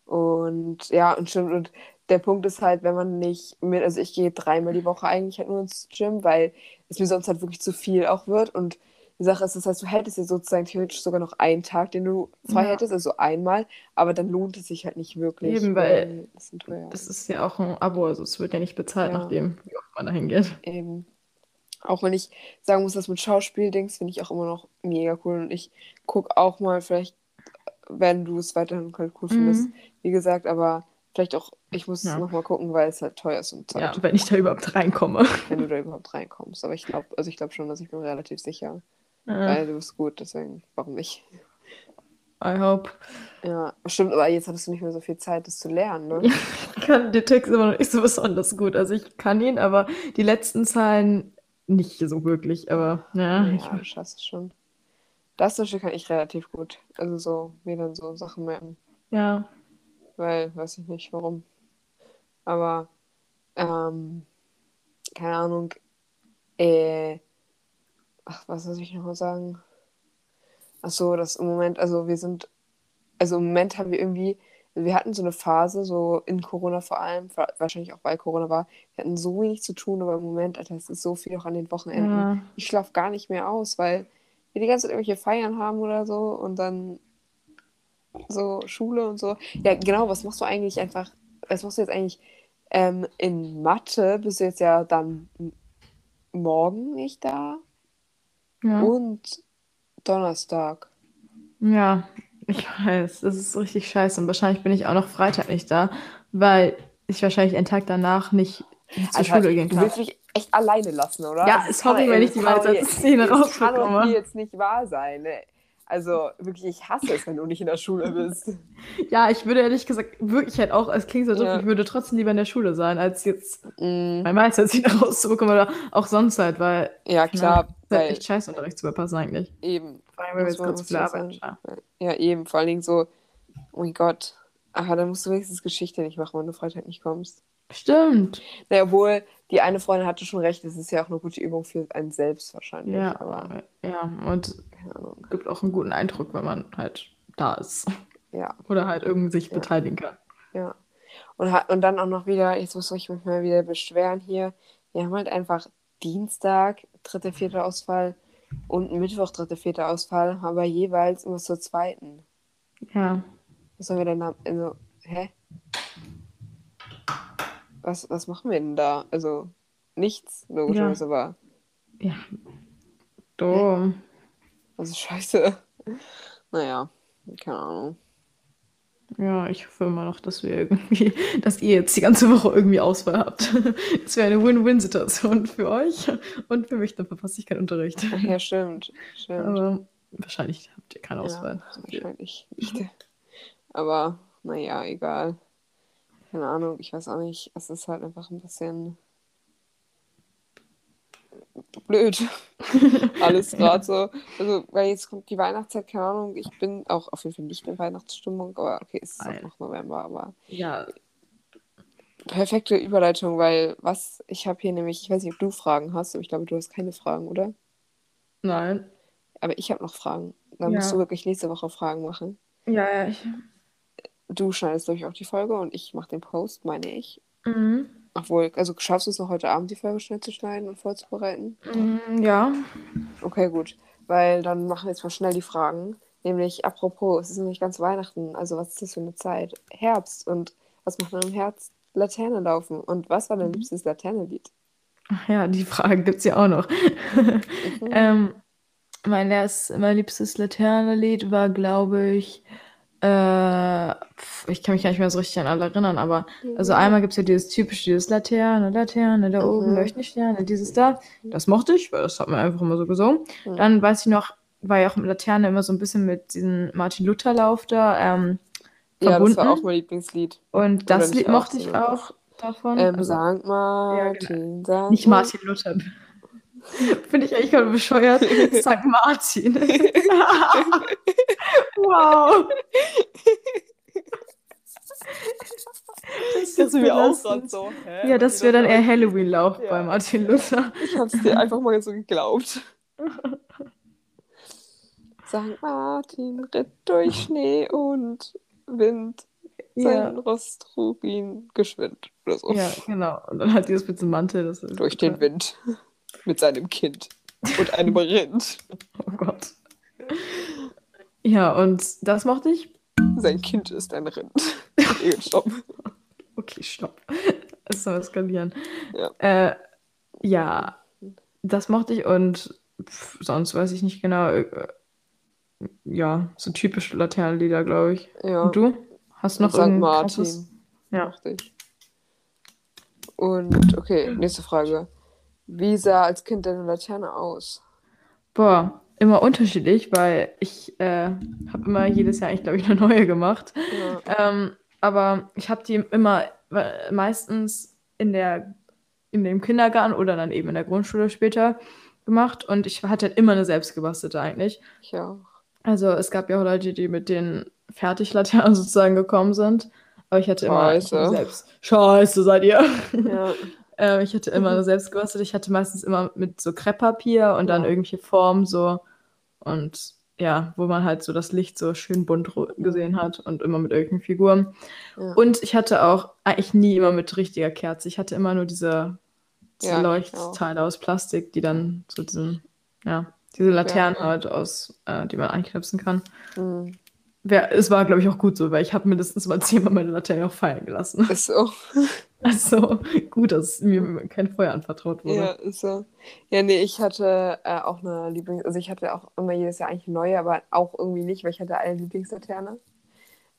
Und ja, und stimmt, und der Punkt ist halt, wenn man nicht mit, also ich gehe dreimal die Woche eigentlich halt nur ins Gym, weil es mir sonst halt wirklich zu viel auch wird. Und die Sache ist, das heißt, du hättest ja sozusagen theoretisch sogar noch einen Tag, den du frei Ja. hättest, also einmal, aber dann lohnt es sich halt nicht wirklich. Eben, weil teuer. Das ist ja auch ein Abo, also es wird ja nicht bezahlt, Ja. nachdem, wie oft man da hingeht. Eben. Auch wenn ich sagen muss, das mit Schauspiel-Dings finde ich auch immer noch mega cool. Und ich gucke auch mal, vielleicht, wenn du es weiterhin halt cool findest, Mhm. wie gesagt, aber vielleicht auch, ich muss Ja. noch mal gucken, weil es halt teuer ist und Ja, Zeit, wenn ich da überhaupt reinkomme. wenn du da überhaupt reinkommst. Aber ich glaube, also ich glaube schon, dass ich bin relativ sicher. Ja, Weil du bist gut, deswegen, warum nicht? I hope. Ja, stimmt, aber jetzt hattest du nicht mehr so viel Zeit, das zu lernen, ne? [laughs] Ich kann den Text immer noch nicht so besonders gut. Also ich kann ihn, aber die letzten Zahlen nicht so wirklich. Aber ja, ich, Ja, schaffst es schon. Das zum Beispiel kann ich relativ gut. Also so, mir dann so Sachen merken. ja. weil, weiß ich nicht warum. Aber, ähm, keine Ahnung, äh, ach, was soll ich noch sagen? Ach so, das im Moment, also wir sind, also im Moment haben wir irgendwie, wir hatten so eine Phase, so in Corona vor allem, wa- wahrscheinlich auch weil Corona war, wir hatten so wenig zu tun, aber im Moment, Alter, es ist so viel auch an den Wochenenden. Ja. Ich schlafe gar nicht mehr aus, weil wir die ganze Zeit irgendwelche Feiern haben oder so und dann so Schule und so. Ja, genau, was machst du eigentlich einfach, was machst du jetzt eigentlich ähm, in Mathe? Bist du jetzt ja dann morgen nicht da Ja. und Donnerstag. ja, ich weiß, das ist richtig scheiße. Und wahrscheinlich bin ich auch noch Freitag nicht da, weil ich wahrscheinlich einen Tag danach nicht zur Alter, Schule gehen Also, du kann. willst mich echt alleine lassen, oder? Ja, Das sorry, kann- wenn ich die kann doch Szene hier- [laughs] Das kann doch rausbekomme. jetzt nicht wahr sein. Ne? Also wirklich, ich hasse es, wenn du nicht in der Schule bist. [laughs] Ja, ich würde ehrlich gesagt wirklich halt auch, es klingt so Ja. ich würde trotzdem lieber in der Schule sein, als jetzt Mm, mein Meister wieder [laughs] rauszubekommen oder auch sonst halt, weil ja, klar, ja, ist halt echt scheiße, Unterricht zu verpassen eigentlich. eben. Vor allem, weil wir jetzt kurz muss viele man Arbeit sagen. haben. Ja, eben, vor allen Dingen so, oh mein Gott. Aber dann musst du wenigstens Geschichte nicht machen, wenn du Freitag nicht kommst. Stimmt. Naja, obwohl, die eine Freundin hatte schon recht, es ist ja auch eine gute Übung für einen selbst wahrscheinlich. Ja, Aber, ja, und gibt auch einen guten Eindruck, wenn man halt da ist. Ja, Oder halt irgendwie sich Ja. beteiligen kann. ja. Und, und dann auch noch wieder, jetzt muss ich mich mal wieder beschweren hier. Wir haben halt einfach Dienstag, dritter, vierter Ausfall und Mittwoch, dritter, vierter Ausfall, aber jeweils immer zur zweiten. Ja. Was sollen wir denn da? Also, hä? Was, was machen wir denn da? Also, nichts, logischerweise, aber. Ja. Dumm. Also, scheiße. [laughs] Naja, keine Ahnung. Ja, ich hoffe immer noch, dass wir irgendwie, [laughs] dass ihr jetzt die ganze Woche irgendwie Auswahl habt. [laughs] Das wäre eine Win-Win-Situation für euch und für mich, dann verpasse ich keinen Unterricht. Ach ja, stimmt. Stimmt. Aber wahrscheinlich habt ihr keine ja, Auswahl. Viel. wahrscheinlich nicht. Aber, naja, egal. Keine Ahnung, ich weiß auch nicht. Es ist halt einfach ein bisschen blöd. [laughs] Alles gerade so. Also, weil jetzt kommt die Weihnachtszeit, keine Ahnung. Ich bin auch auf jeden Fall nicht in Weihnachtsstimmung, aber okay, es ist Nein. auch noch November, aber Ja, perfekte Überleitung, weil was, ich habe hier nämlich, ich weiß nicht, ob du Fragen hast, aber ich glaube, du hast keine Fragen, oder? nein. Aber ich habe noch Fragen. Da musst Ja. du wirklich nächste Woche Fragen machen. Ja, ja, ich. Du schneidest, glaube ich, auch die Folge und ich mache den Post, meine ich. Mhm. Obwohl, also schaffst du es noch heute Abend, die Folge schnell zu schneiden und vorzubereiten? Mm, Ja. Okay, gut. Weil dann machen wir jetzt mal schnell die Fragen. Nämlich, apropos, es ist nämlich ganz Weihnachten. Also, was ist das für eine Zeit? Herbst. Und was macht man im Herbst? Laterne laufen. Und was war dein liebstes Laternenlied? Ach ja, die Frage gibt es ja auch noch. Mhm. [laughs] ähm, mein, erstes, mein liebstes Laternenlied war, glaube ich, äh, ich kann mich gar nicht mehr so richtig an alle erinnern, aber also einmal gibt es ja dieses typische, dieses Laterne, Laterne, da oben Mhm. leuchten die Sterne, dieses da. Das mochte ich, weil das hat man einfach immer so gesungen. Mhm. Dann weiß ich noch, war ja auch mit Laterne immer so ein bisschen mit diesem Martin-Luther-Lauf da ähm, Ja, das verbunden. war auch mein Lieblingslied. Und das Lied mochte ich auch davon. Ähm, Also, Sankt Martin, Sankt nicht Martin Luther. Finde ich eigentlich gerade bescheuert. [laughs] St. Martin. [laughs] wow. Das ist mir auch gerade so. Hä? Ja, das wäre dann eher Halloween-Lauf ja. bei Martin Luther. Ich hab's dir einfach mal so geglaubt. [laughs] St. Martin ritt durch Schnee und Wind. Sein ja. Rost trug ihn geschwind oder so. Ja, genau. Und dann hat die das mit dem Mantel. Das durch den Wind. Mit seinem Kind. Und einem [laughs] Rind. Oh Gott. Ja, und das mochte ich. Sein Kind ist ein Rind. [laughs] okay, stopp. Okay, stopp. [laughs] Es soll eskalieren. Ja. Äh, ja, das mochte ich und pff, sonst weiß ich nicht genau. Äh, ja, so typische Laternenlieder, glaube ich. Ja. Und du? Hast noch St. Martin. Ja. Ich. Und okay, nächste Frage. Wie sah als Kind deine Laterne aus? Boah, immer unterschiedlich, weil ich äh, habe immer jedes Jahr eigentlich, glaube ich, eine neue gemacht. Ja. Ähm, aber ich habe die immer meistens in der in dem Kindergarten oder dann eben in der Grundschule später gemacht und ich hatte halt immer eine selbstgebastelte eigentlich. Ich auch. Also es gab ja auch Leute, die mit den Fertiglaternen [laughs] sozusagen gekommen sind, aber ich hatte Scheiße. immer selbst. Scheiße seid ihr. Ja. [laughs] äh, ich hatte immer selbst gebastelt. Ich hatte meistens immer mit so Krepppapier und dann irgendwelche Formen so und ja, wo man halt so das Licht so schön bunt gesehen hat und immer mit irgendwelchen Figuren. Ja. Und ich hatte auch eigentlich nie immer mit richtiger Kerze. Ich hatte immer nur diese, diese ja, Leuchtteile aus Plastik, die dann so diesen, ja, diese Laternen ja. halt aus, äh, die man einknipsen kann. Mhm. Wär, es war, glaube ich, auch gut so, weil ich habe mindestens mal [laughs] zehnmal meine Laterne auch fallen gelassen. Ist so. [laughs] Also gut, dass mir kein Feuer anvertraut wurde. Ja, so. Ja, nee, ich hatte äh, auch eine Lieblings... Also ich hatte auch immer jedes Jahr eigentlich neue, aber auch irgendwie nicht, weil ich hatte eine Lieblingslaterne.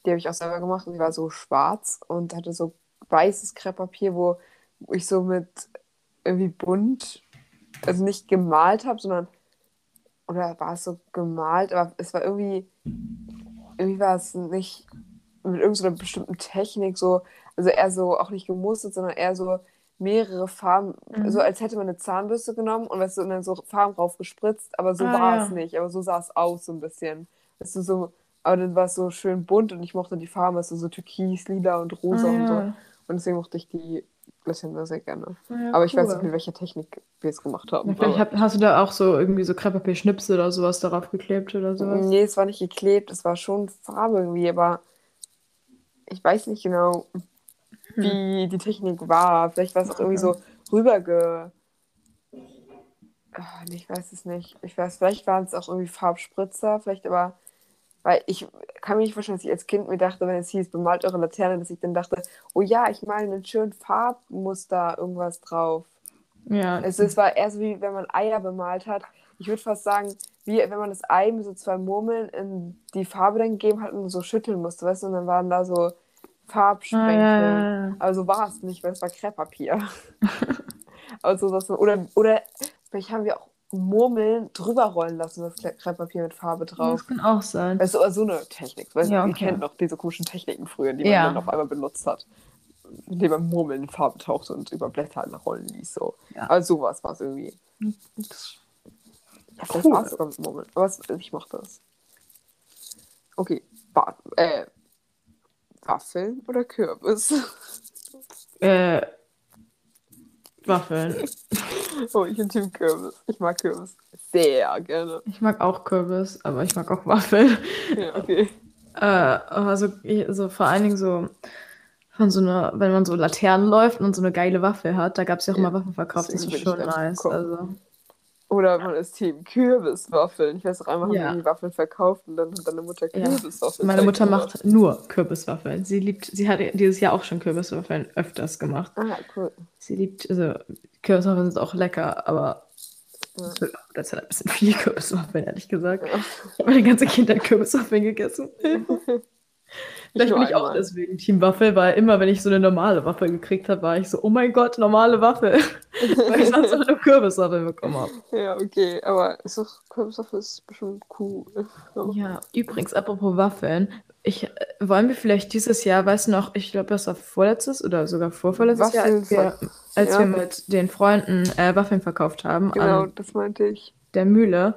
Die habe ich auch selber gemacht und die war so schwarz und hatte so weißes Krepppapier, wo ich so mit irgendwie bunt, also nicht gemalt habe, sondern oder war es so gemalt, aber es war irgendwie, irgendwie war es nicht mit irgendeiner bestimmten Technik so, also eher so auch nicht gemustert, sondern eher so mehrere Farben, mhm. so als hätte man eine Zahnbürste genommen und, weißt du, und dann so Farben drauf gespritzt, aber so ah, war ja. es nicht, aber so sah es aus so ein bisschen. Weißt du, so, aber dann war es so schön bunt und ich mochte die Farben, weißt du, so türkis, lila und rosa ah, und so. Und deswegen mochte ich die Gläschen sehr gerne. Ja, aber ich cool. weiß nicht, mit welcher Technik wir es gemacht haben. Ja, hab, hast du da auch so irgendwie so Krepppapier-Schnipsel oder sowas darauf geklebt oder sowas? Nee, es war nicht geklebt, es war schon Farbe irgendwie, aber ich weiß nicht genau. Wie hm. die Technik war. Vielleicht war es auch irgendwie so rüberge. Oh, ich weiß es nicht. Ich weiß, vielleicht waren es auch irgendwie Farbspritzer, vielleicht aber weil ich kann mir nicht vorstellen, dass ich als Kind mir dachte, wenn es hieß, bemalt eure Laterne, dass ich dann dachte, oh ja, ich male einen schönen Farbmuster, irgendwas drauf. Ja. Es, es war eher so wie wenn man Eier bemalt hat. Ich würde fast sagen, wie wenn man das Ei mit so zwei Murmeln in die Farbe dann gegeben hat und so schütteln musste, weißt du, und dann waren da so Farbsprenkel. Ah, ja, ja. Aber so war es nicht, weil es war Krepppapier. [laughs] also das, oder, oder vielleicht haben wir auch Murmeln drüber rollen lassen, das Krepppapier mit Farbe drauf. Das kann auch sein. Also so eine Technik. Weißt ja, okay. Ihr kennt noch diese komischen Techniken früher, die man ja. dann auf einmal benutzt hat. Indem man Murmeln in Farbe tauchte und über Blätter rollen ließ. So. Ja. Also sowas war es irgendwie. Das, ja, cool. war es sogar mit Murmeln. Aber ich mochte das. Okay. Ba äh, Waffeln oder Kürbis? [laughs] Äh, Waffeln. [laughs] Oh, ich bin Team Kürbis. Ich mag Kürbis sehr gerne. Ich mag auch Kürbis, aber ich mag auch Waffeln. Ja, okay. äh, also, also vor allen Dingen so von so einer, wenn man so Laternen läuft und so eine geile Waffel hat, da gab es ja auch ja, immer Waffen verkauft, das ist schon nice. Also. Oder man ist Team Kürbiswaffeln. Ich weiß auch einmal, ja. haben die Waffeln verkauft und dann hat deine Mutter Kürbiswaffeln. Ja. Meine Mutter macht nur Kürbiswaffeln. Sie liebt, sie hat dieses Jahr auch schon Kürbiswaffeln öfters gemacht. Ah, cool. Sie liebt, also Kürbiswaffeln sind auch lecker, aber ja. das hat ein bisschen viel Kürbiswaffeln, ehrlich gesagt. Ja. Ich habe meine ganze Kindheit Kürbiswaffeln gegessen. [laughs] Vielleicht bin ich auch deswegen Team Waffel, weil immer, wenn ich so eine normale Waffel gekriegt habe, war ich so, oh mein Gott, normale Waffel. [laughs] weil ich sonst nur Kürbiswaffel bekommen habe. Ja, okay, aber ist doch, Kürbiswaffel ist bestimmt cool. Ja, übrigens, apropos Waffeln, ich, äh, wollen wir vielleicht dieses Jahr, weißt du noch, ich glaube, das war vorletztes oder sogar vorvorletztes Jahr, als wir, als ja. wir mit den Freunden äh, Waffeln verkauft haben. Genau, das meinte ich. Der Mühle.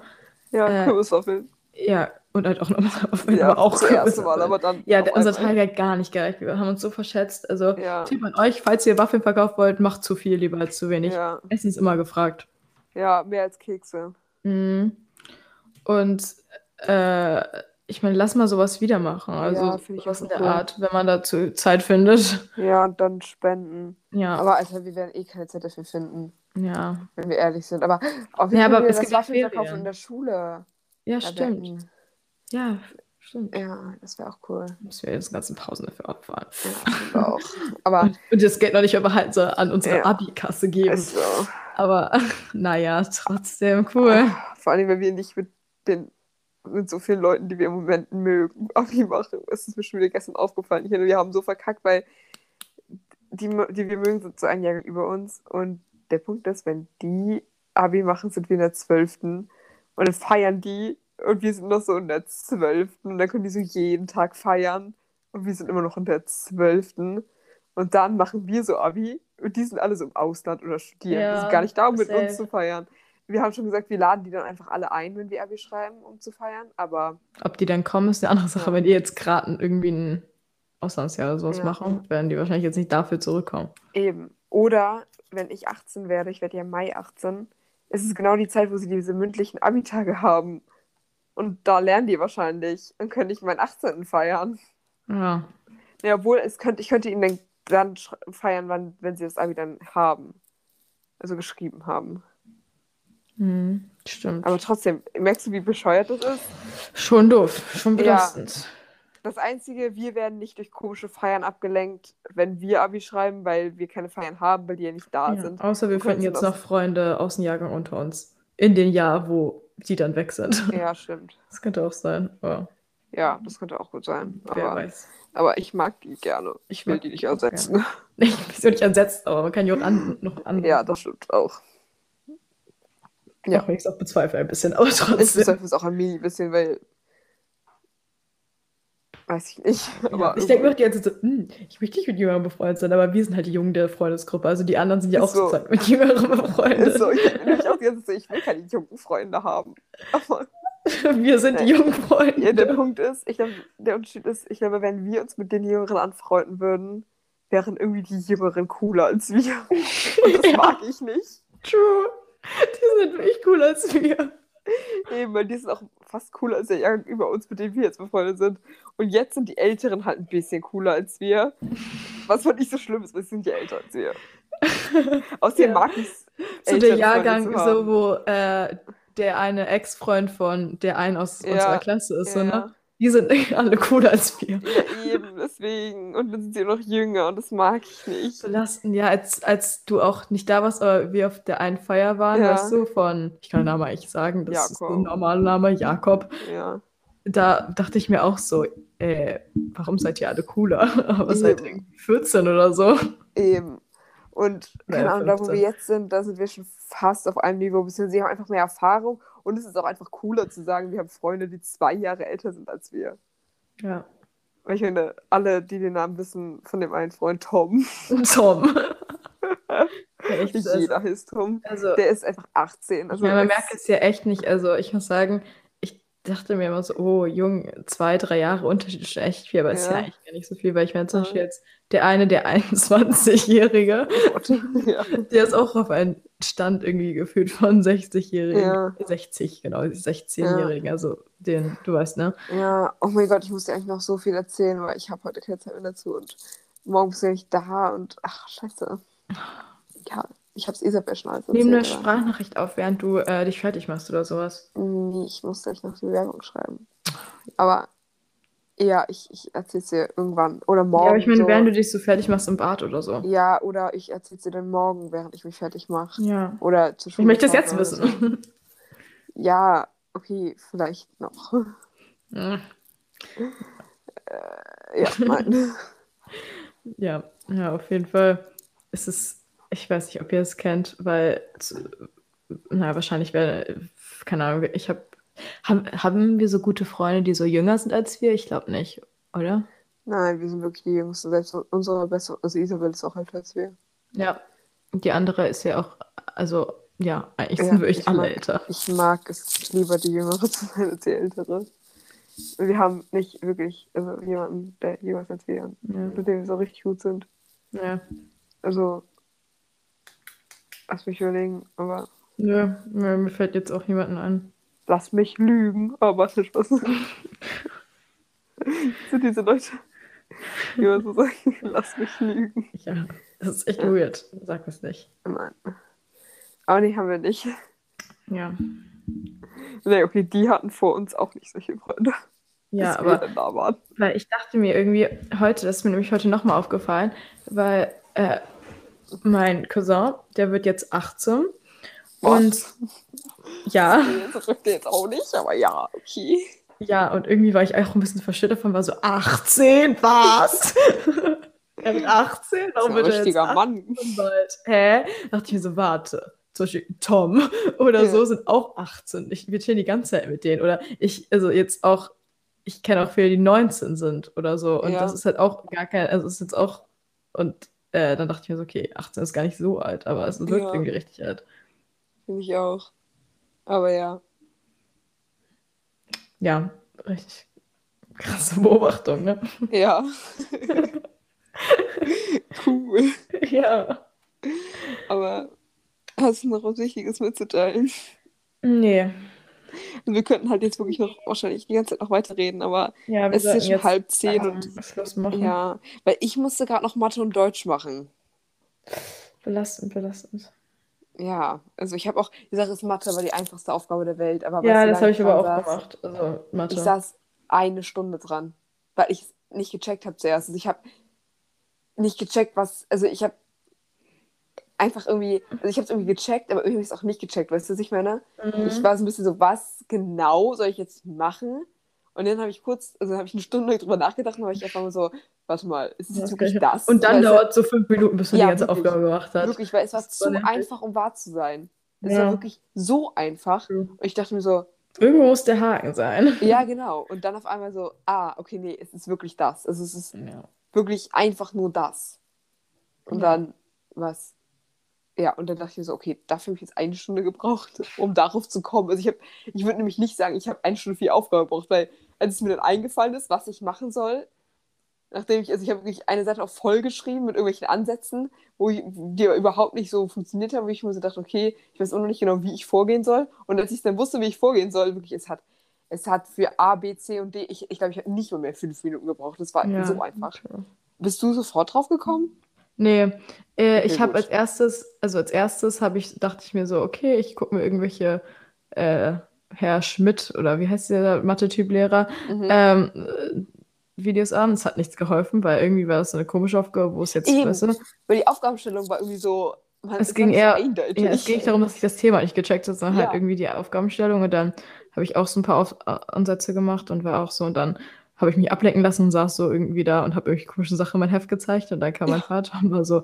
Ja, äh, Kürbiswaffeln. Ja, Und halt auch nochmal aufhören, Ja, aber auch größer Mal, aber dann. Ja, auf der, unser. Tag hat gar nicht gereicht. Wir haben uns so verschätzt. Also, Ja. Tipp an euch, falls ihr Waffeln verkaufen wollt, macht zu viel lieber als zu wenig. Ja, Essen ist immer gefragt. ja, mehr als Kekse. Mhm. Und äh, ich meine, lass mal sowas wieder machen. Also Ja, sowas auch in der cool. Art, wenn man dazu Zeit findet. Ja, und dann spenden. Ja, Aber Alter, wir werden eh keine Zeit dafür finden, ja. wenn wir ehrlich sind. Aber auch wir Ja, können aber wieder es gibt ja Waffeln verkaufen in der Schule. Ja, stimmt. wetten. Ja, stimmt. Ja, das wäre auch cool. Müssen wir jetzt ganzen Pausen dafür abfahren. Ja, auch. Aber Und, und das Geld noch nicht überhalten, so an unsere Ja. Abi-Kasse geben. ist so. Aber [laughs] naja, trotzdem cool. Vor allem, wenn wir nicht mit den mit so vielen Leuten, die wir im Moment mögen, Abi machen. Es ist mir schon wieder gestern aufgefallen. Ich, wir haben so verkackt, weil die, die wir mögen, sind so ein Jahr über uns. Und der Punkt ist, wenn die Abi machen, sind wir in der 12. Und dann feiern die und wir sind noch so in der 12. Und dann können die so jeden Tag feiern. Und wir sind immer noch in der 12. Und dann machen wir so Abi und die sind alle so im Ausland oder studieren. Ja, die sind gar nicht da, um mit uns zu feiern. Wir haben schon gesagt, wir laden die dann einfach alle ein, wenn wir Abi schreiben, um zu feiern. Aber Ob die dann kommen, ist eine andere Sache. Ja. Wenn die jetzt gerade irgendwie ein Auslandsjahr oder sowas Ja. machen, werden die wahrscheinlich jetzt nicht dafür zurückkommen. eben. Oder wenn ich 18 werde, ich werde ja Mai 18, ist es genau die Zeit, wo sie diese mündlichen Abi-Tage haben. Und da lernen die wahrscheinlich. Dann könnte ich meinen 18. feiern. Ja. Ja, obwohl, es könnte, ich könnte ihn dann, dann feiern, wann, wenn sie das Abi dann haben. Also geschrieben haben. Hm, stimmt. Aber trotzdem, merkst du, wie bescheuert das ist? schon doof, schon Ja. belastend. Das Einzige, wir werden nicht durch komische Feiern abgelenkt, wenn wir Abi schreiben, weil wir keine Feiern haben, weil die ja nicht da Ja. sind. Außer wir finden jetzt noch Freunde aus dem Jahrgang unter uns. In dem Jahr, wo die dann weg sind. Ja, stimmt. Das könnte auch sein. Aber Ja, das könnte auch gut sein. wer Aber, weiß. aber ich mag die gerne. Ich will mag die nicht ersetzen. [laughs] Ich bin so nicht entsetzt, aber man kann die auch an, noch an. Ja, das stimmt auch. ja. Auch wenn ich es auch bezweifle ein bisschen, aber Ich trotzdem. bezweifle es auch ein mini bisschen, weil. Weiß ich nicht. Aber ich denke mir auch die ganze Zeit so, hm, ich möchte nicht mit Jüngeren befreundet sein, aber wir sind halt die Jungen der Freundesgruppe. Also die anderen sind ja auch so. sozusagen mit Jüngeren befreundet. so, ich auch die ganze Zeit, ich will keine jungen Freunde haben. Aber [laughs] Wir sind die Nee. jungen Freunde. ja, der Punkt ist, ich glaube, der Unterschied ist, ich glaube, wenn wir uns mit den Jüngeren anfreunden würden, wären irgendwie die Jüngeren cooler als wir. [laughs] Und das Ja. mag ich nicht. True. Die sind wirklich cooler als wir. Eben, weil die sind auch fast cooler als der Jahrgang über uns, mit dem wir jetzt befreundet sind. Und jetzt sind die Älteren halt ein bisschen cooler als wir. Was von nicht so schlimm ist, weil sie sind ja älter als wir. [laughs] Außerdem Ja. mag ich es. So der Jahrgang, so wo äh, der eine Ex-Freund von der einen aus Ja. unserer Klasse ist, so, ja. ne? Die sind [laughs] alle cooler als wir. ja, eben, deswegen. Und dann sind sie noch jünger und das mag ich nicht. Belastend, ja, als, als du auch nicht da warst, aber wir auf der einen Feier waren, Ja. weißt du, von, ich kann den Namen eigentlich sagen, das ist Jakob. ein normaler Name, Jakob. Ja. Da dachte ich mir auch so, äh, warum seid ihr alle cooler? [laughs] Aber seit Eben. irgendwie 14 oder so. Eben. Und keine Ahnung, da wo 15. wir jetzt sind, da sind wir schon fast auf einem Niveau, beziehungsweise sie haben einfach mehr Erfahrung und es ist auch einfach cooler zu sagen, wir haben Freunde, die zwei Jahre älter sind als wir. Ja. Weil ich meine, alle, die den Namen wissen, von dem einen Freund Tom, [laughs] Tom. [laughs] Echt, also, jeder heißt Tom, also, der ist einfach 18. ich Also meine, man merkt es ja echt nicht. Also, ich muss sagen, dachte mir immer so, oh, jung, zwei, drei Jahre Unterschied ist echt viel, aber es ist ja Ja. eigentlich gar nicht so viel, weil ich meine, zum Ja. Beispiel jetzt der eine, der [laughs] 21-Jährige, Oh [laughs] ja. der ist auch auf einen Stand irgendwie gefühlt von 60-Jährigen. Ja. 60, genau, 16-Jährigen, also den, du weißt, ne? ja, oh mein Gott, ich muss dir eigentlich noch so viel erzählen, weil ich habe heute keine Zeit mehr dazu und morgen ja nicht da und ach, scheiße. Ja, ich habe es Isabel schon alles eine erzählt, aber- Sprachnachricht auf, während du äh, dich fertig machst oder sowas. Nee, ich muss gleich noch die Bewerbung schreiben. Aber ja, ich, ich erzähl's dir irgendwann. Oder morgen. Ja, aber ich meine, so. während du dich so fertig machst im Bad oder so. Ja, oder ich erzähl's dir dann morgen, während ich mich fertig mache. Ja. Oder zur Ich möchte es Schule jetzt oder so. wissen. Ja, okay, vielleicht noch. Hm. Ja, nein. [laughs] Ja, ja, auf jeden Fall ist es, ich weiß nicht, ob ihr es kennt, weil, na, wahrscheinlich wäre, keine Ahnung, ich habe, haben, haben wir so gute Freunde, die so jünger sind als wir? Ich glaube nicht, oder? nein, wir sind wirklich die Jüngsten. Selbst unsere beste, also Isabel ist auch älter als wir. Ja. Und die andere ist ja auch, also, ja, eigentlich Ja, sind wirklich ich alle mag- älter. Ich mag es lieber, die Jüngere [laughs] zu sein als die Ältere. wir haben nicht wirklich, also jemanden, der jemals als wir, Ja. mit dem wir so richtig gut sind. Ja. Also, lass mich überlegen, aber nö, mir fällt jetzt auch niemanden ein. lass mich lügen. Aber warte, Spaß. [laughs] sind diese Leute, die immer so sagen, [laughs] lass mich lügen. Ja, das ist echt weird. Sag es nicht. Nein. Aber nee, haben wir nicht. Ja. Nee, okay, die hatten vor uns auch nicht solche Freunde. Ja, aber. Weil ich dachte mir irgendwie heute, das ist mir nämlich heute nochmal aufgefallen, weil äh, mein Cousin, der wird jetzt 18 und ja, [laughs] Das rückt jetzt auch nicht, aber ja, okay. ja, und irgendwie war ich auch ein bisschen verschüttet davon, war so 18, was? [laughs] er wird 18? Das Warum wird er jetzt richtiger 18 Mann. bald? Hä? dachte ich mir so, warte. Zum Beispiel Tom [laughs] oder Ja. so sind auch 18. Ich, wir chillen die ganze Zeit mit denen. Oder ich, also jetzt auch, ich kenne auch viele, die 19 sind oder so. Und Ja. das ist halt auch gar kein, also es ist jetzt auch, und äh, dann dachte ich mir so, okay, 18 ist gar nicht so alt, aber es wirkt Ja. irgendwie richtig alt. Finde ich auch. Aber ja. Ja, richtig krasse Beobachtung, ne? Ja. [laughs] cool. ja. Aber hast du noch was Wichtiges mitzuteilen? Nee. Also wir könnten halt jetzt wirklich noch wahrscheinlich die ganze Zeit noch weiterreden, aber Ja, es ist schon halb zehn langsam und Schluss machen. ja, weil ich musste gerade noch Mathe und Deutsch machen. Belastend, belastend. Ja, also ich habe auch, die Sache ist, Mathe war die einfachste Aufgabe der Welt, aber Ja, das habe ich aber auch saß? gemacht. Also Mathe. Ich saß eine Stunde dran, weil ich es nicht gecheckt habe zuerst. Also ich habe nicht gecheckt, was, also ich habe einfach irgendwie, also ich habe es irgendwie gecheckt, aber irgendwie habe ich es auch nicht gecheckt, weißt du, was ich meine? Mhm. Ich war so ein bisschen so, was genau soll ich jetzt machen? Und dann habe ich kurz, also habe ich eine Stunde drüber nachgedacht und war ich einfach mal so, warte mal, ist es jetzt wirklich das? Und dann dauert es so fünf Minuten, bis du Ja, die ganze wirklich. Aufgabe gemacht hast. Wirklich, weil es war zu nervig. einfach, um wahr zu sein. Es Ja. war wirklich so einfach. True. Und ich dachte mir so, Irgendwo muss der Haken sein. [laughs] ja, genau. Und dann auf einmal so, ah, okay, nee, es ist wirklich das. Also es ist Ja. wirklich einfach nur das. Und dann, was? Ja, und dann dachte ich mir so, okay, dafür habe ich jetzt eine Stunde gebraucht, um darauf zu kommen. Also ich habe, ich würde nämlich nicht sagen, ich habe eine Stunde für die Aufgabe gebraucht, weil als es mir dann eingefallen ist, was ich machen soll, nachdem ich, also ich habe wirklich eine Seite auf voll geschrieben mit irgendwelchen Ansätzen, wo ich, die überhaupt nicht so funktioniert haben, wo ich mir so dachte, okay, ich weiß auch noch nicht genau, wie ich vorgehen soll. Und als ich dann wusste, wie ich vorgehen soll, wirklich, es hat, es hat für A, B, C und D, ich, ich glaube, ich habe nicht mal mehr fünf Minuten gebraucht. Das war Ja. so einfach. Bist du sofort drauf gekommen? Nee, äh, ich habe als erstes, also als erstes habe ich, dachte ich mir so, okay, ich gucke mir irgendwelche äh, Herr Schmidt oder wie heißt der Mathe-Typ-Lehrer Mhm. ähm, äh, Videos an. Es hat nichts geholfen, weil irgendwie war das so eine komische Aufgabe, wo es jetzt, Eben. weißt du, Weil die Aufgabenstellung war irgendwie so. Man, Es war ging eher-. Ja, es ging darum, dass ich das Thema nicht gecheckt habe, sondern halt Ja. irgendwie die Aufgabenstellung. Und dann habe ich auch so ein paar Auf Ansätze gemacht und war auch so. Und dann habe ich mich ablenken lassen und saß so irgendwie da und habe irgendwelche komischen Sachen in mein Heft gezeigt. Und dann kam mein. Vater und war so,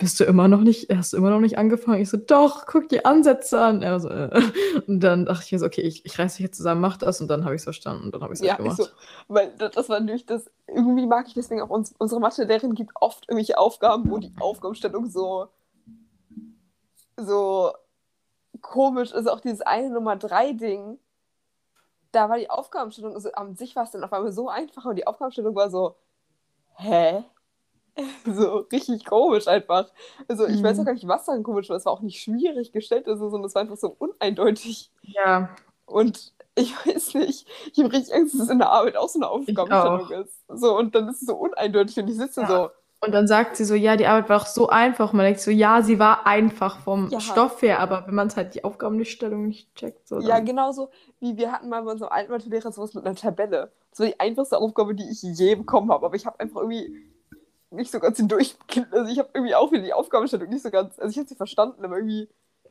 bist du immer noch nicht, hast du immer noch nicht angefangen? Ich so, doch, guck die Ansätze an. So, äh. Und dann dachte ich mir so, okay, ich, ich reiß dich jetzt zusammen, mach das. Und dann habe ich es verstanden und dann habe ich es Ja, halt gemacht. so. Weil das, war nämlich das. Irgendwie mag ich deswegen auch uns, unsere Mathelehrerin gibt oft irgendwelche Aufgaben, wo die Aufgabenstellung so. so komisch ist. Auch dieses eine Nummer 3 Ding. Da war die Aufgabenstellung, also an sich war es dann auf einmal so einfach und die Aufgabenstellung war so. Hä? [laughs] So richtig komisch einfach. Also ich Mhm. weiß auch gar nicht, was daran komisch war. Es war auch nicht schwierig gestellt, also, sondern es war einfach so uneindeutig. Ja, Und ich [laughs] weiß nicht, ich habe richtig Angst, dass es in der Arbeit auch so eine Aufgabenstellung ist. So, und dann ist es so uneindeutig und ich sitze Ja. so, Und dann sagt sie so, ja, die Arbeit war auch so einfach. Man denkt so, ja, sie war einfach vom Ja. Stoff her, aber wenn man es halt die Aufgabenstellung nicht checkt, so ja, genauso wie wir hatten mal bei unserem alten Mathelehrer sowas mit einer Tabelle. Das war die einfachste Aufgabe, die ich je bekommen habe, aber ich habe einfach irgendwie nicht so ganz Durchblick. Also ich habe irgendwie auch wieder die Aufgabenstellung nicht so ganz, also ich habe sie verstanden, aber irgendwie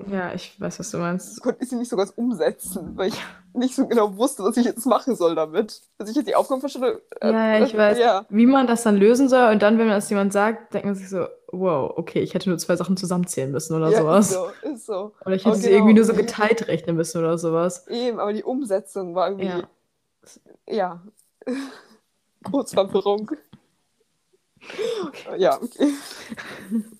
ja, ich weiß, was du meinst. konnte ich sie nicht so ganz umsetzen, weil ich nicht so genau wusste, was ich jetzt machen soll damit. Also ich hatte die Aufgabenstellung. äh, Ja, ja, ich weiß. Ja, Wie man das dann lösen soll und dann, wenn man das jemand sagt, denkt man sich so, wow, okay, ich hätte nur zwei Sachen zusammenzählen müssen oder ja sowas. ist so, ist so. Oder ich Aber hätte sie genau. irgendwie nur so geteilt rechnen müssen oder sowas. Eben, aber die Umsetzung war irgendwie, Ja. ja, [laughs] Kurzverwirrung. ja, okay. [laughs]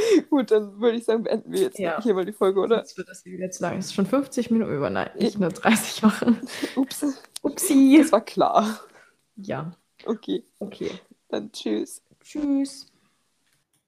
[laughs] Gut, dann würde ich sagen, beenden wir jetzt Ja. hier mal die Folge, oder? Sonst wird das hier wieder zu lang. Es ist schon 50 Minuten über. Nein, nicht nur 30 machen. [laughs] Ups, Upsi. das war klar. Ja, Okay, okay. dann tschüss. Tschüss.